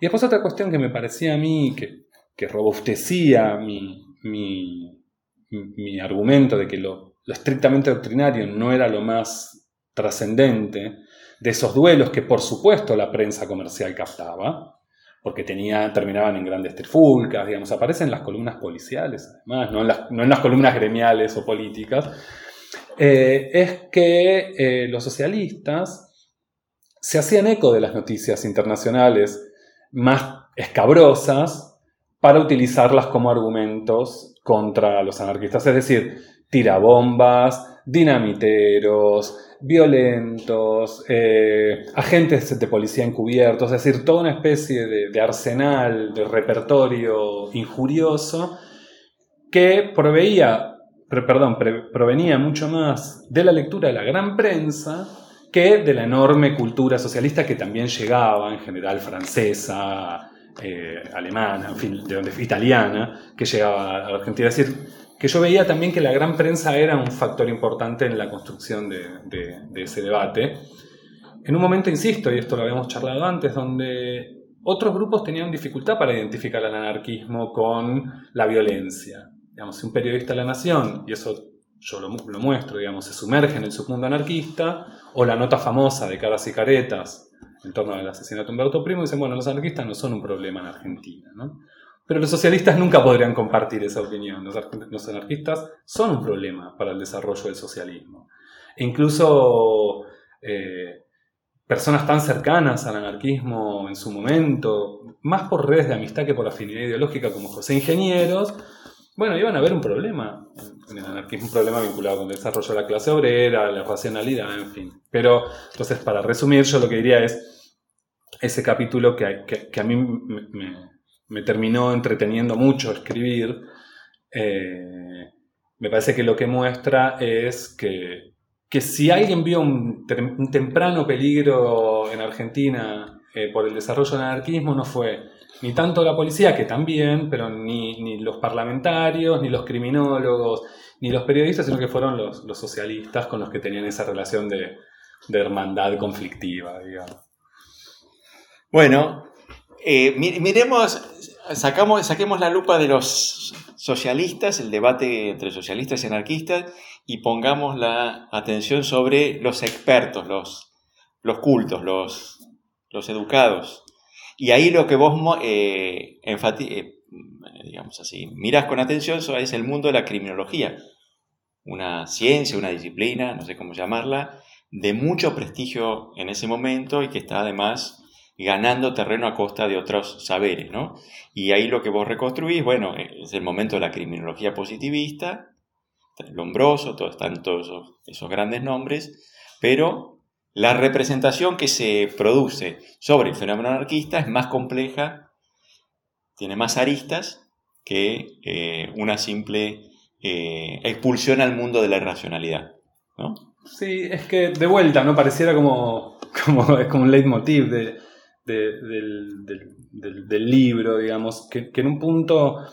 Y después otra cuestión que me parecía a mí que, que robustecía mi, mi, mi argumento de que lo, lo estrictamente doctrinario no era lo más trascendente de esos duelos que por supuesto la prensa comercial captaba, porque terminaban en grandes trifulcas, digamos, aparecen en las columnas policiales, además, no en las, no en las columnas gremiales o políticas, eh, es que eh, los socialistas se hacían eco de las noticias internacionales más escabrosas para utilizarlas como argumentos contra los anarquistas, es decir, tirabombas, dinamiteros, violentos, eh, agentes de policía encubiertos, es decir, toda una especie de, arsenal, de repertorio injurioso que proveía, perdón, provenía mucho más de la lectura de la gran prensa que de la enorme cultura socialista que también llegaba, en general francesa, eh, alemana, en fin, de donde, italiana, que llegaba a la Argentina. Es decir, que yo veía también que la gran prensa era un factor importante en la construcción de, ese debate. En un momento, insisto, y esto lo habíamos charlado antes, donde otros grupos tenían dificultad para identificar al anarquismo con la violencia. Digamos, si un periodista de la Nación, y eso yo lo, lo muestro, digamos, se sumerge en el submundo anarquista, o la nota famosa de caras y caretas en torno al asesinato de Humberto Primo, dicen, bueno, los anarquistas no son un problema en Argentina, ¿no? Pero los socialistas nunca podrían compartir esa opinión. Los, ar- los anarquistas son un problema para el desarrollo del socialismo. E incluso eh, personas tan cercanas al anarquismo en su momento, más por redes de amistad que por afinidad ideológica como José Ingenieros, bueno, iban a haber un problema en el anarquismo, un problema vinculado con el desarrollo de la clase obrera, la racionalidad, en fin. Pero, entonces, para resumir, yo lo que diría es ese capítulo que, que- a mí me, terminó entreteniendo mucho escribir, eh, me parece que lo que muestra es que, que si alguien vio un temprano peligro en Argentina eh, por el desarrollo del anarquismo no fue ni tanto la policía, que también, pero ni, los parlamentarios, ni los criminólogos, ni los periodistas, sino que fueron los, socialistas con los que tenían esa relación de, hermandad conflictiva, digamos. Bueno, eh, mi- miremos, sacamos, saquemos la lupa de los socialistas, el debate entre socialistas y anarquistas, y pongamos la atención sobre los expertos, los, los cultos, los, los educados. Y ahí lo que vos eh, eh, así, miras con atención es el mundo de la criminología, una ciencia, una disciplina, no sé cómo llamarla, de mucho prestigio en ese momento y que está además ganando terreno a costa de otros saberes, ¿no? Y ahí lo que vos reconstruís, bueno, es el momento de la criminología positivista, Lombroso, todo, están todos esos grandes nombres, pero la representación que se produce sobre el fenómeno anarquista es más compleja, tiene más aristas que eh, una simple eh, expulsión al mundo de la irracionalidad, ¿no? Sí, es que de vuelta, ¿no? Pareciera como, como, un leitmotiv de, de- del, libro, digamos, que en un punto,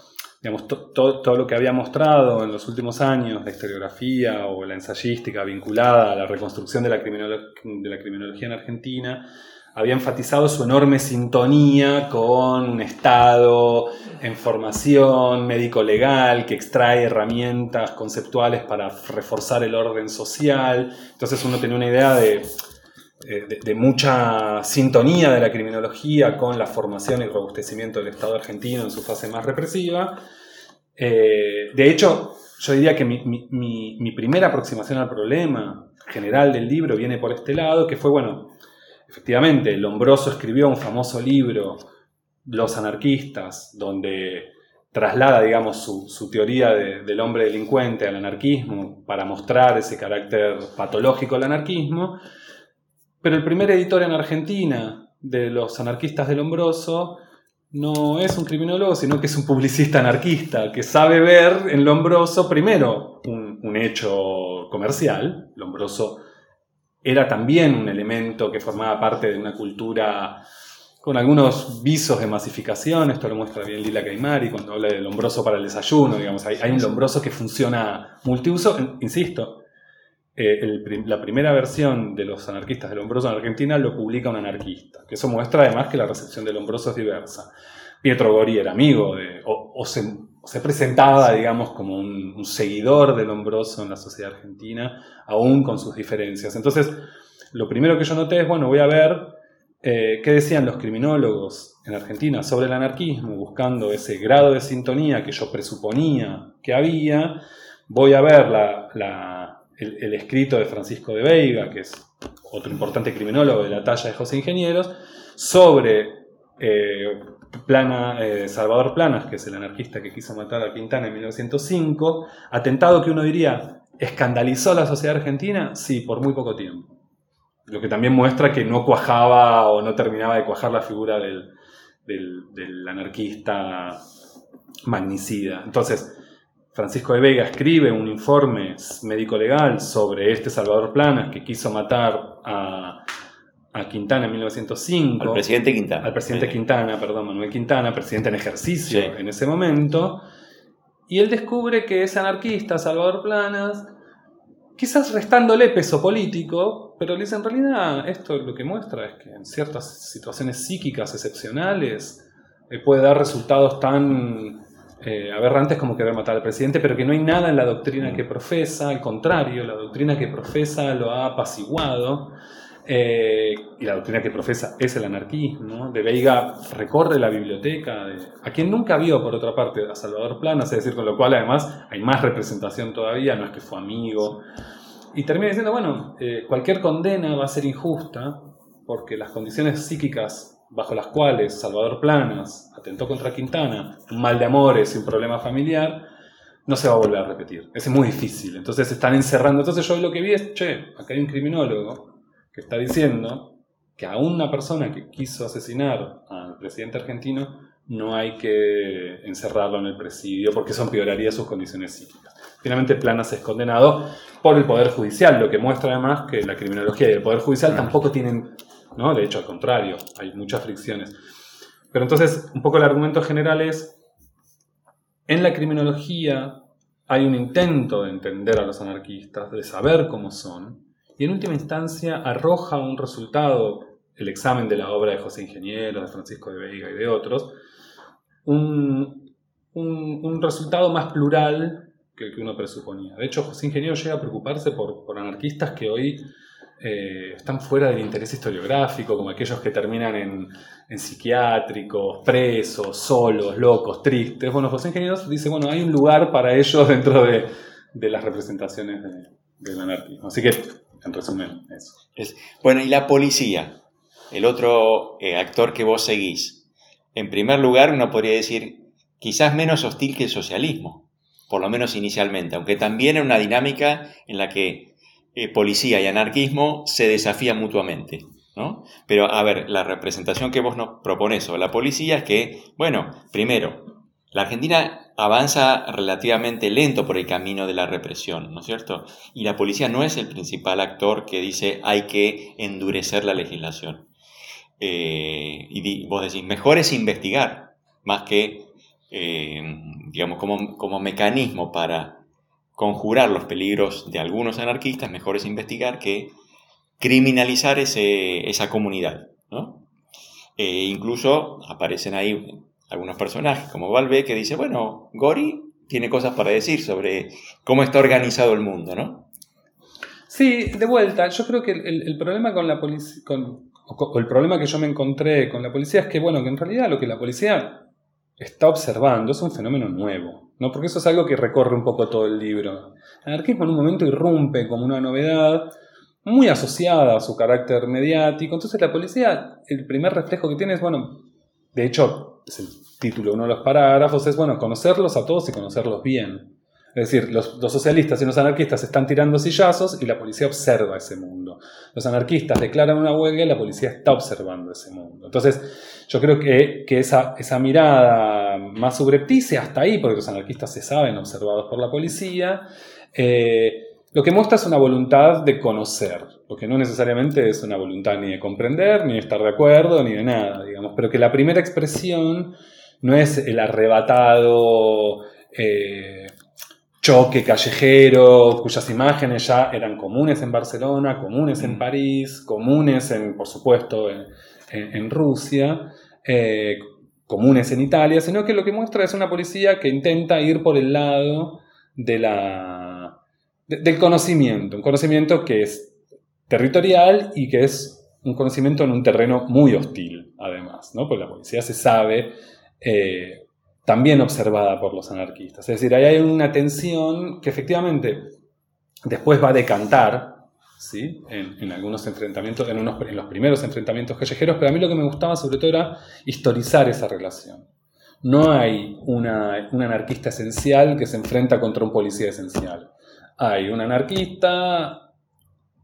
digamos, to- to- todo lo que había mostrado en los últimos años, la historiografía o la ensayística vinculada a la reconstrucción de la, de la criminología en Argentina, había enfatizado su enorme sintonía con un Estado en formación médico-legal que extrae herramientas conceptuales para reforzar el orden social. Entonces uno tenía una idea de, de, de mucha sintonía de la criminología con la formación y robustecimiento del Estado argentino en su fase más represiva. Eh, de hecho, yo diría que mi, mi- primera aproximación al problema general del libro viene por este lado, que fue, bueno, efectivamente, Lombroso escribió un famoso libro, Los anarquistas, donde traslada, digamos, su, su teoría de- del hombre delincuente al anarquismo para mostrar ese carácter patológico del anarquismo. Pero el primer editor en Argentina de los anarquistas de Lombroso no es un criminólogo, sino que es un publicista anarquista que sabe ver en Lombroso, primero, un, un hecho comercial. Lombroso era también un elemento que formaba parte de una cultura con algunos visos de masificación, esto lo muestra bien Lila Caimari cuando habla de lombroso para el desayuno, digamos, hay, hay un lombroso que funciona multiuso, insisto, eh, el la primera versión de los anarquistas del lombroso en Argentina lo publica un anarquista, que eso muestra además que la recepción del lombroso es diversa. Pietro Gori era amigo de, o, o se, o se presentaba, digamos, como un, un seguidor del lombroso en la sociedad argentina, aún con sus diferencias. Entonces, lo primero que yo noté es, bueno, voy a ver eh, qué decían los criminólogos en Argentina sobre el anarquismo, buscando ese grado de sintonía que yo presuponía que había. Voy a ver la- la- el, escrito de Francisco de Veiga, que es otro importante criminólogo de la talla de José Ingenieros, sobre eh, eh, Salvador Planas, que es el anarquista que quiso matar a Quintana en 1905, atentado que uno diría, ¿escandalizó a la sociedad argentina? Sí, por muy poco tiempo. Lo que también muestra que no cuajaba o no terminaba de cuajar la figura del, del- del anarquista magnicida. Entonces, Francisco de Vega escribe un informe médico-legal sobre este Salvador Planas que quiso matar a, a Quintana en 1905 Al presidente Quintana. al presidente Sí. Quintana, perdón, Manuel Quintana, presidente en ejercicio Sí. en ese momento, y él descubre que es anarquista, Salvador Planas, quizás restándole peso político, pero le dice en realidad esto lo que muestra es que en ciertas situaciones psíquicas excepcionales eh, puede dar resultados tan eh, aberrantes como querer matar al presidente, pero que no hay nada en la doctrina que profesa, al contrario, la doctrina que profesa lo ha apaciguado. Eh, y la doctrina que profesa es el anarquismo. De Veiga recorre la biblioteca, de- a quien nunca vio, por otra parte, a Salvador Planas, es decir, con lo cual además hay más representación todavía, no es que fue amigo. Y termina diciendo, bueno, eh, cualquier condena va a ser injusta porque las condiciones psíquicas bajo las cuales Salvador Planas atentó contra Quintana, un mal de amores y un problema familiar, no se va a volver a repetir. Es muy difícil. Entonces están encerrando. Entonces yo lo que vi es, che, acá hay un criminólogo que está diciendo que a una persona que quiso asesinar al presidente argentino no hay que encerrarlo en el presidio porque eso empeoraría sus condiciones psíquicas. Finalmente Planas es condenado por el Poder Judicial, lo que muestra además que la criminología y el Poder Judicial tampoco tienen ¿no? De hecho, al contrario, hay muchas fricciones. Pero entonces, un poco el argumento general es, en la criminología hay un intento de entender a los anarquistas, de saber cómo son, y en última instancia arroja un resultado, el examen de la obra de José Ingeniero, de Francisco de Veiga y de otros, un, resultado más plural que el que uno presuponía. De hecho, José Ingeniero llega a preocuparse por, por anarquistas que hoy eh, están fuera del interés historiográfico, como aquellos que terminan en, psiquiátricos, presos, solos, locos, tristes. Bueno, José Ingenieros dice, bueno, hay un lugar para ellos dentro de, las representaciones del anarquismo. Así que, en resumen, eso. bueno, y la policía, el otro eh, actor que vos seguís. En primer lugar, uno podría decir, quizás menos hostil que el socialismo, por lo menos inicialmente, aunque también en una dinámica en la que eh, policía y anarquismo se desafían mutuamente. ¿no? Pero, a ver, la representación que vos nos propones sobre la policía es que, bueno, primero, la Argentina avanza relativamente lento por el camino de la represión, ¿no es cierto? Y la policía no es el principal actor que dice hay que endurecer la legislación. Eh, y vos decís, mejor es investigar, más que, eh, digamos, como, como mecanismo para conjurar los peligros de algunos anarquistas, mejor es investigar que criminalizar esa comunidad. E incluso aparecen ahí algunos personajes como Valve que dice, bueno, Gori tiene cosas para decir sobre cómo está organizado el mundo, ¿no? Sí, de vuelta, yo creo que el, problema con la policía, o el problema que yo me encontré con la policía es que, bueno, que en realidad lo que la policía está observando es un fenómeno nuevo, ¿no? Porque eso es algo que recorre un poco todo el libro. El anarquismo en un momento irrumpe como una novedad muy asociada a su carácter mediático. Entonces la policía, el primer reflejo que tiene es, bueno, de hecho, es el título uno de los parágrafos, es, bueno, conocerlos a todos y conocerlos bien. Es decir, los, socialistas y los anarquistas están tirando sillazos y la policía observa ese mundo. Los anarquistas declaran una huelga y la policía está observando ese mundo. Entonces, yo creo que, esa, esa, mirada más subrepticia hasta ahí, porque los anarquistas se saben observados por la policía, eh, lo que muestra es una voluntad de conocer, lo que no necesariamente es una voluntad ni de comprender, ni de estar de acuerdo, ni de nada, digamos, pero que la primera expresión no es el arrebatado... Eh, choque callejero, cuyas imágenes ya eran comunes en Barcelona, comunes en mm. París, comunes, en, por supuesto, en, Rusia, eh, comunes en Italia, sino que lo que muestra es una policía que intenta ir por el lado de la, del conocimiento, un conocimiento que es territorial y que es un conocimiento en un terreno muy hostil, además, ¿no? Pues la policía se sabe eh, también observada por los anarquistas. Es decir, ahí hay una tensión que efectivamente después va a decantar ¿sí? en, algunos enfrentamientos, en, unos, en los primeros enfrentamientos callejeros, pero a mí lo que me gustaba sobre todo era historizar esa relación. No hay una, un anarquista esencial que se enfrenta contra un policía esencial. Hay un anarquista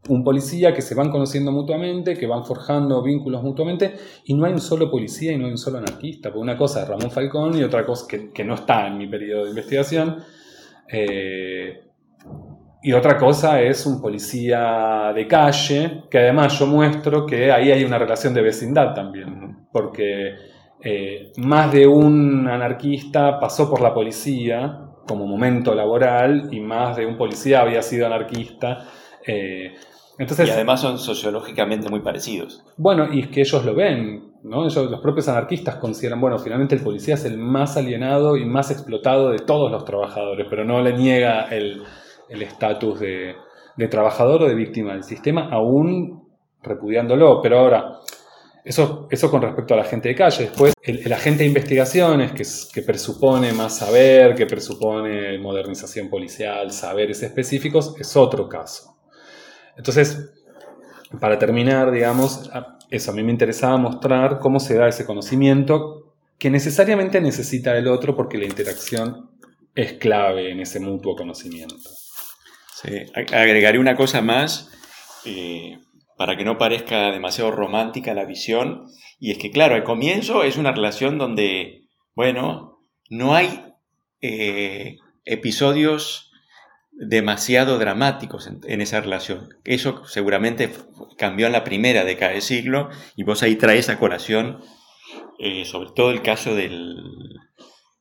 un policía que se van conociendo mutuamente, que van forjando vínculos mutuamente, y no hay un solo policía y no hay un solo anarquista. Porque una cosa es Ramón Falcón y otra cosa que, no está en mi periodo de investigación. Eh, y otra cosa es un policía de calle, que además yo muestro que ahí hay una relación de vecindad también, porque eh, más de un anarquista pasó por la policía como momento laboral y más de un policía había sido anarquista. Eh, y además son sociológicamente muy parecidos. Bueno, y es que ellos lo ven, ¿no? los propios anarquistas consideran, bueno, finalmente el policía es el más alienado y más explotado de todos los trabajadores, pero no le niega el estatus de, trabajador o de víctima del sistema, aún repudiándolo. Pero ahora, eso, eso con respecto a la gente de calle. Después, el, agente de investigaciones, que, que presupone más saber, que presupone modernización policial, saberes específicos, es otro caso. Entonces, para terminar, digamos, eso a mí me interesaba mostrar cómo se da ese conocimiento que necesariamente necesita el otro porque la interacción es clave en ese mutuo conocimiento. Sí. Agregaré una cosa más eh, para que no parezca demasiado romántica la visión, y es que, claro, al comienzo es una relación donde, bueno, no hay eh, episodios demasiado dramáticos en, esa relación. Eso seguramente cambió en la primera década del siglo y vos ahí traes a colación eh, sobre todo el caso del,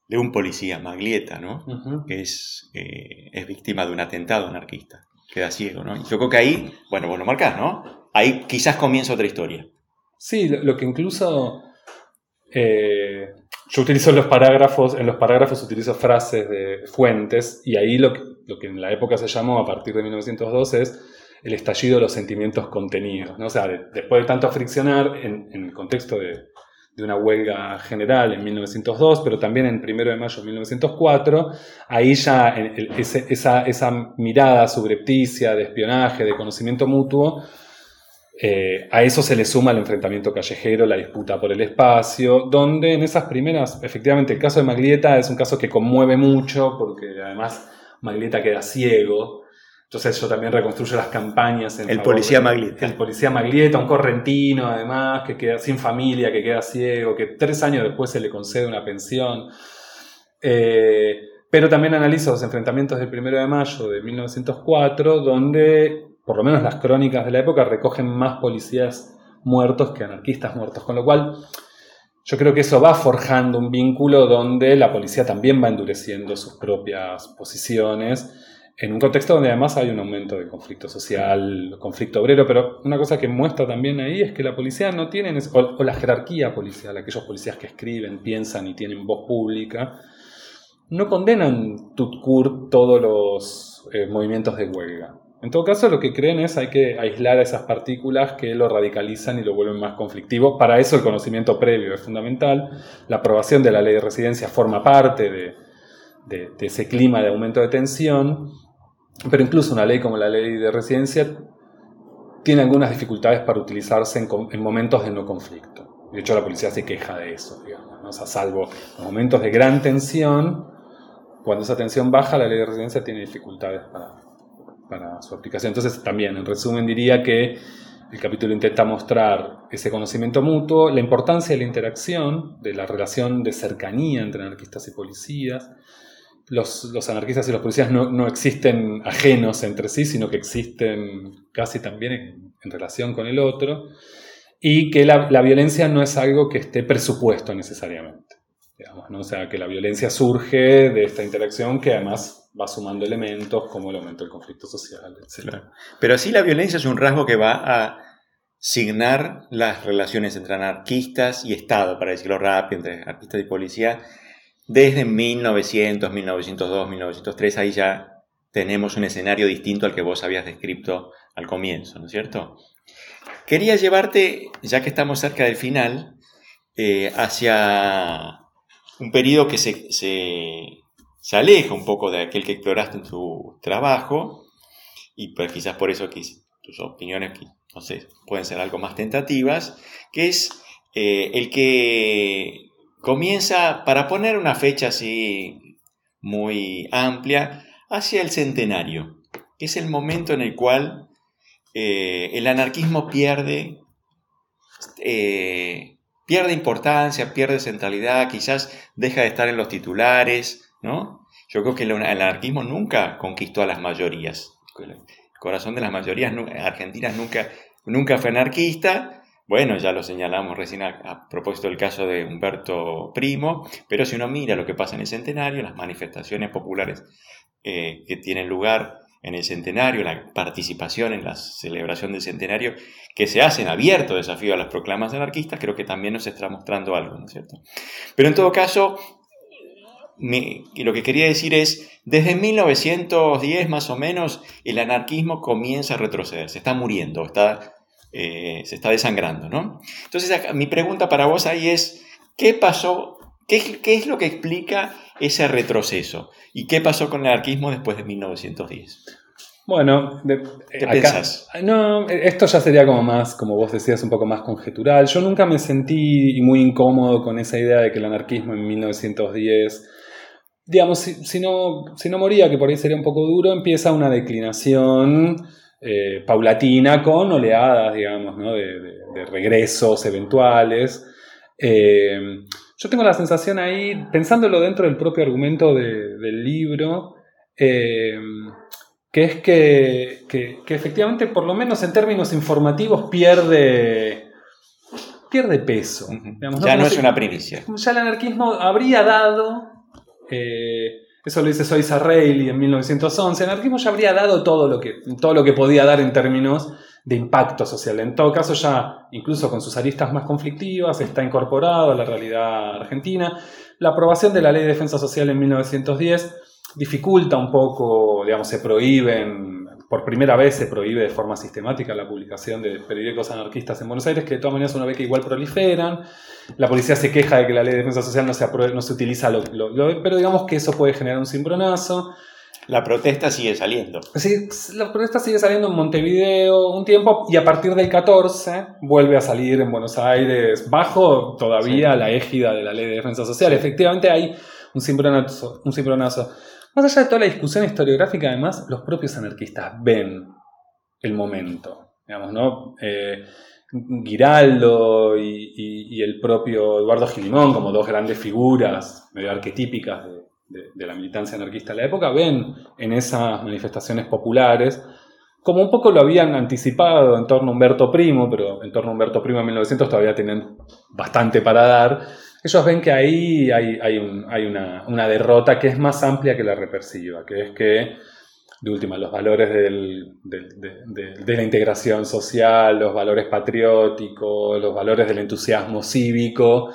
de un policía, Maglieta, ¿no? que es, eh, es víctima de un atentado anarquista, queda ciego. ¿no? yo creo que ahí, bueno, vos lo marcás, ¿no? Ahí quizás comienza otra historia. Sí, lo, que incluso... Eh, yo utilizo los parágrafos, en los parágrafos utilizo frases de fuentes y ahí lo que, lo que en la época se llamó a partir de 1902 es el estallido de los sentimientos contenidos. ¿no? O sea, después de tanto friccionar en, el contexto de, una huelga general en 1902, pero también en 1 de mayo de 1904, ahí ya esa, esa mirada subrepticia de espionaje, de conocimiento mutuo, eh, a eso se le suma el enfrentamiento callejero, la disputa por el espacio, donde en esas primeras, efectivamente, el caso de Maglieta es un caso que conmueve mucho, porque además Maglieta queda ciego. Entonces yo también reconstruyo las campañas. En el policía Maglieta. El policía Maglieta, un correntino además, que queda sin familia, que queda ciego, que tres años después se le concede una pensión. Eh, pero también analizo los enfrentamientos del 1 de mayo de 1904, donde por lo menos las crónicas de la época recogen más policías muertos que anarquistas muertos, con lo cual yo creo que eso va forjando un vínculo donde la policía también va endureciendo sus propias posiciones, en un contexto donde además hay un aumento de conflicto social, conflicto obrero, pero una cosa que muestra también ahí es que la policía no tiene, o, la jerarquía policial, aquellos policías que escriben, piensan y tienen voz pública, no condenan tutcur todos los eh, movimientos de huelga. En todo caso, lo que creen es hay que aislar a esas partículas que lo radicalizan y lo vuelven más conflictivo. Para eso el conocimiento previo es fundamental. La aprobación de la ley de residencia forma parte de, ese clima de aumento de tensión. Pero incluso una ley como la ley de residencia tiene algunas dificultades para utilizarse en, momentos de no conflicto. De hecho, la policía se queja de eso, digamos. ¿no? salvo en momentos de gran tensión, cuando esa tensión baja, la ley de residencia tiene dificultades para, para su aplicación. Entonces, también, en resumen, diría que el capítulo intenta mostrar ese conocimiento mutuo, la importancia de la interacción, de la relación de cercanía entre anarquistas y policías. Los, anarquistas y los policías no, existen ajenos entre sí, sino que existen casi también en, relación con el otro. Y que la, la, violencia no es algo que esté presupuesto necesariamente. ¿No? O sea, que la violencia surge de esta interacción que además va sumando elementos como el aumento del conflicto social, etc. Pero así la violencia es un rasgo que va a signar las relaciones entre anarquistas y Estado, para decirlo rápido, entre anarquistas y policía, desde 1900, 1902, 1903, ahí ya tenemos un escenario distinto al que vos habías descrito al comienzo, ¿no es cierto? Quería llevarte, ya que estamos cerca del final, eh, hacia un periodo que se, se aleja un poco de aquel que exploraste en tu trabajo y pues quizás por eso que tus opiniones, no sé, pueden ser algo más tentativas, que es eh, el que comienza, para poner una fecha así muy amplia, hacia el centenario, que es el momento en el cual eh, el anarquismo pierde, eh, pierde importancia, pierde centralidad, quizás deja de estar en los titulares, ¿no? Yo creo que el, anarquismo nunca conquistó a las mayorías. El corazón de las mayorías argentinas nunca, nunca fue anarquista. Bueno, ya lo señalamos recién a, propósito del caso de Humberto Primo, pero si uno mira lo que pasa en el centenario, las manifestaciones populares eh, que tienen lugar en el centenario, la participación en la celebración del centenario, que se hacen abierto desafío a las proclamas anarquistas, creo que también nos está mostrando algo, ¿no es cierto? Pero en todo caso, lo que quería decir es, desde 1910 más o menos, el anarquismo comienza a retroceder, se está muriendo, eh, se está desangrando, ¿no? Entonces, mi pregunta para vos ahí es, ¿qué pasó? ¿Qué, ¿Qué, es lo que explica ese retroceso? ¿Y qué pasó con el anarquismo después de 1910? Bueno, ¿qué pensás? No, esto ya sería como más, como vos decías, un poco más conjetural. Yo nunca me sentí muy incómodo con esa idea de que el anarquismo en 1910 digamos, si, no, si no moría, que por ahí sería un poco duro, empieza una declinación eh, paulatina con oleadas, digamos, ¿no? de, regresos eventuales. Eh, yo tengo la sensación ahí, pensándolo dentro del propio argumento del libro, eh, que es que, que, que efectivamente, por lo menos en términos informativos, pierde, pierde peso. Digamos, Ya no es una primicia. ya el anarquismo habría dado, eh, eso lo dice Soisa Reilly en 1911, el anarquismo ya habría dado todo lo, que, todo lo que podía dar en términos de impacto social. En todo caso, ya incluso con sus aristas más conflictivas, está incorporado a la realidad argentina. La aprobación de la Ley de Defensa Social en 1910 dificulta un poco, digamos, se prohíben, por primera vez se prohíbe de forma sistemática la publicación de periódicos anarquistas en Buenos Aires, que de todas maneras uno ve que igual proliferan. La policía se queja de que la ley de defensa social no se, no se utiliza, lo- pero digamos que eso puede generar un cimbronazo. La protesta sigue saliendo. Sí, la protesta sigue saliendo en Montevideo un tiempo y a partir del 14 vuelve a salir en Buenos Aires bajo todavía Sí. la égida de la ley de defensa social. Efectivamente hay un cimbronazo, un cimbronazo. Más allá de toda la discusión historiográfica, además, los propios anarquistas ven el momento. Digamos, ¿no? Eh, Giraldo y, y- y el propio Eduardo Gilimón, como dos grandes figuras medio arquetípicas de, de- la militancia anarquista de la época, ven en esas manifestaciones populares, como un poco lo habían anticipado en torno a Humberto Primo, pero en torno a Humberto Primo en 1900 todavía tienen bastante para dar, ellos ven que ahí hay, hay un- hay una, una derrota que es más amplia que la represiva, que es que, de última, los valores de la integración social, los valores patrióticos, los valores del entusiasmo cívico,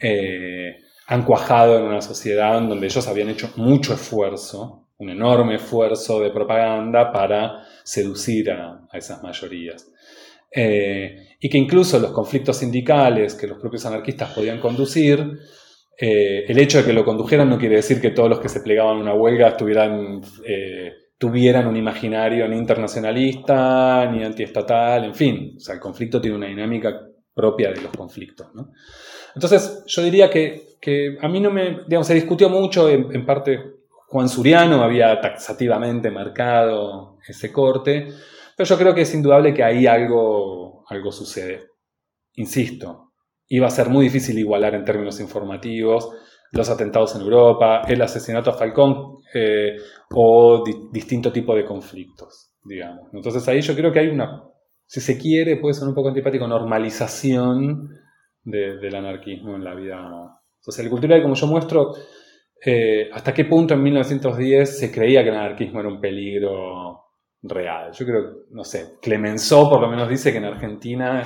eh, han cuajado en una sociedad en donde ellos habían hecho mucho esfuerzo, un enorme esfuerzo de propaganda para seducir a, esas mayorías. Eh, y que incluso los conflictos sindicales que los propios anarquistas podían conducir, eh, el hecho de que lo condujeran no quiere decir que todos los que se plegaban a una huelga eh, tuvieran un imaginario ni internacionalista, ni antiestatal, en fin. O sea, el conflicto tiene una dinámica propia de los conflictos. Entonces, yo diría que, que a mí no me, digamos, se discutió mucho, en, parte Juan Suriano había taxativamente marcado ese corte, pero yo creo que es indudable que ahí algo, algo sucede. Insisto, iba a ser muy difícil igualar en términos informativos los atentados en Europa, el asesinato a Falcón eh, o di- distinto tipo de conflictos, digamos. Entonces ahí yo creo que hay una, si se quiere, puede ser un poco antipático, normalización de- del anarquismo en la vida social y cultural. Como yo muestro, eh, hasta qué punto en 1910 se creía que el anarquismo era un peligro real. Yo creo, no sé, Clemenceau por lo menos dice que en Argentina,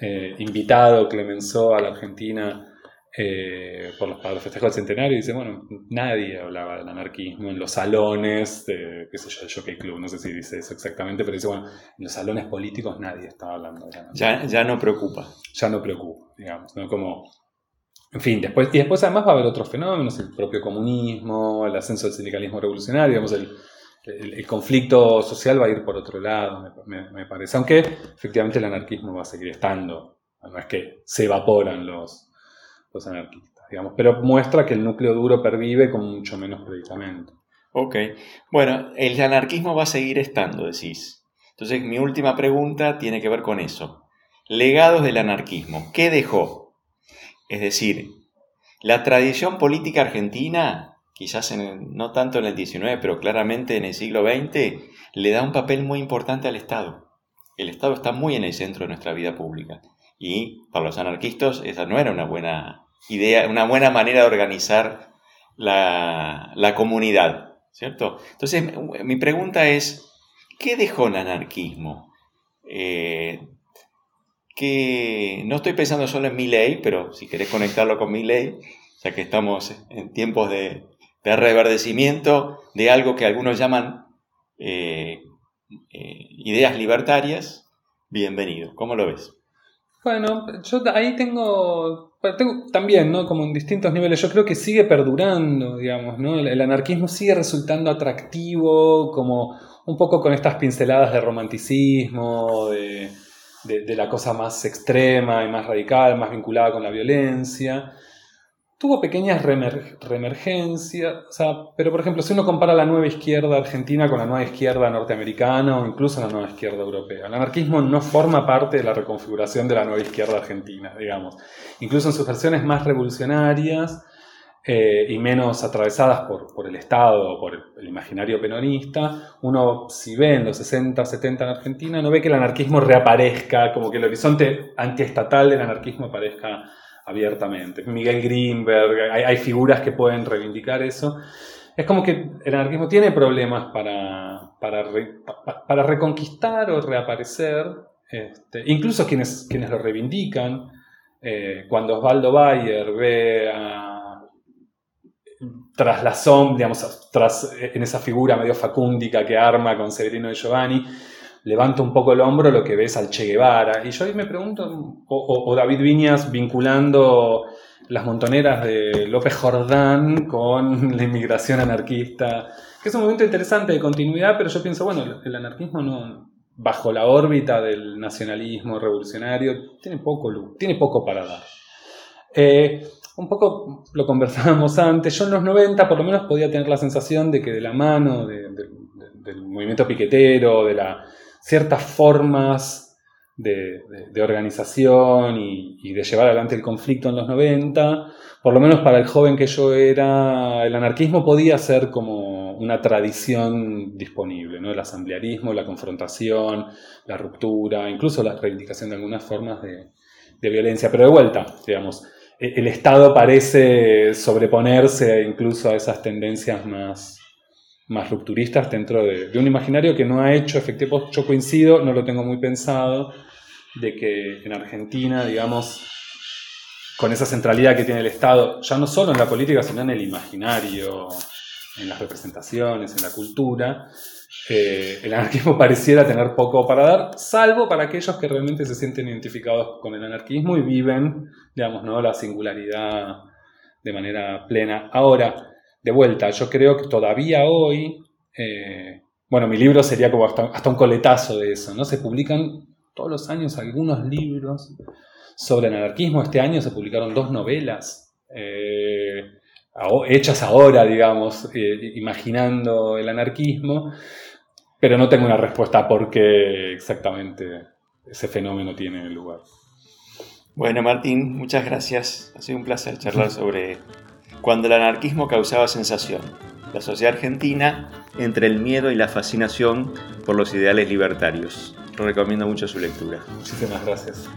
eh, invitado Clemenceau a la Argentina eh, por los, para los festejos del centenario, dice, bueno, nadie hablaba del anarquismo en los salones, de, qué sé yo, el Jockey Club, no sé si dice eso exactamente, pero dice, bueno, en los salones políticos nadie estaba hablando del anarquismo Ya, ya no preocupa. ya no preocupa, digamos, ¿no? Como, en fin, después, y después además va a haber otros fenómenos, el propio comunismo, el ascenso del sindicalismo revolucionario, digamos, el, conflicto social va a ir por otro lado, me parece, aunque efectivamente el anarquismo va a seguir estando, no es que se evaporan los, los anarquistas, digamos, pero muestra que el núcleo duro pervive con mucho menos predicamento. Ok. Bueno, el anarquismo va a seguir estando, decís. Entonces, mi última pregunta tiene que ver con eso. Legados del anarquismo. ¿Qué dejó? Es decir, la tradición política argentina, quizás no tanto en el XIX, pero claramente en el siglo XX, le da un papel muy importante al Estado. El Estado está muy en el centro de nuestra vida pública. Y para los anarquistas esa no era una buena idea, una buena manera de organizar la, la comunidad, ¿cierto? Entonces, mi pregunta es, ¿qué dejó el anarquismo? Eh, que no estoy pensando solo en mi ley, pero si querés conectarlo con mi ley, ya que estamos en tiempos de, de reverdecimiento de algo que algunos llaman eh, eh, ideas libertarias, bienvenido. ¿Cómo lo ves? Bueno, yo ahí tengo, tengo también, ¿no? Como en distintos niveles, yo creo que sigue perdurando, digamos, ¿no? El, el anarquismo sigue resultando atractivo, como un poco con estas pinceladas de romanticismo, de, de- la cosa más extrema y más radical, más vinculada con la violencia. Tuvo pequeñas reemergencias, o sea, pero por ejemplo, si uno compara la nueva izquierda argentina con la nueva izquierda norteamericana o incluso la nueva izquierda europea, el anarquismo no forma parte de la reconfiguración de la nueva izquierda argentina, digamos. Incluso en sus versiones más revolucionarias, eh, y menos atravesadas por, por el Estado o por el, imaginario peronista, uno si ve en los 60, 70 en Argentina, no ve que el anarquismo reaparezca, como que el horizonte antiestatal del anarquismo aparezca abiertamente. Miguel Greenberg, hay, figuras que pueden reivindicar eso. Es como que el anarquismo tiene problemas para, para, para reconquistar o reaparecer, este, incluso quienes, quienes lo reivindican. Eh, cuando Osvaldo Bayer ve tras la sombra, digamos, tras, en esa figura medio facúndica que arma con Severino de Giovanni, levanta un poco el hombro lo que ves al Che Guevara. Y yo ahí me pregunto, o, David Viñas vinculando las montoneras de López Jordán con la inmigración anarquista, que es un momento interesante de continuidad, pero yo pienso, bueno, el anarquismo bajo la órbita del nacionalismo revolucionario, tiene poco, tiene poco para dar. Eh, un poco lo conversábamos antes, yo en los 90 por lo menos podía tener la sensación de que de la mano del movimiento piquetero, de ciertas formas de, organización y, de llevar adelante el conflicto en los 90, por lo menos para el joven que yo era, el anarquismo podía ser como una tradición disponible, ¿no? el asamblearismo, la confrontación, la ruptura, incluso la reivindicación de algunas formas de, violencia. Pero de vuelta, digamos, el Estado parece sobreponerse incluso a esas tendencias más, más rupturistas dentro de, un imaginario que no ha hecho efectivo. Yo coincido, no lo tengo muy pensado, de que en Argentina, digamos, con esa centralidad que tiene el Estado, ya no solo en la política, sino en el imaginario, en las representaciones, en la cultura, eh, el anarquismo pareciera tener poco para dar, salvo para aquellos que realmente se sienten identificados con el anarquismo y viven, digamos, ¿no? la singularidad de manera plena. Ahora, de vuelta, yo creo que todavía hoy, eh, bueno, mi libro sería como hasta, un coletazo de eso, ¿no? Se publican todos los años algunos libros sobre el anarquismo. Este año se publicaron dos novelas eh, hechas ahora, digamos, imaginando el anarquismo, pero no tengo una respuesta a por qué exactamente ese fenómeno tiene lugar. Bueno, Martín, muchas gracias. Ha sido un placer charlar sobre cuando el anarquismo causaba sensación, la sociedad argentina entre el miedo y la fascinación por los ideales libertarios. Recomiendo mucho su lectura. Muchísimas gracias.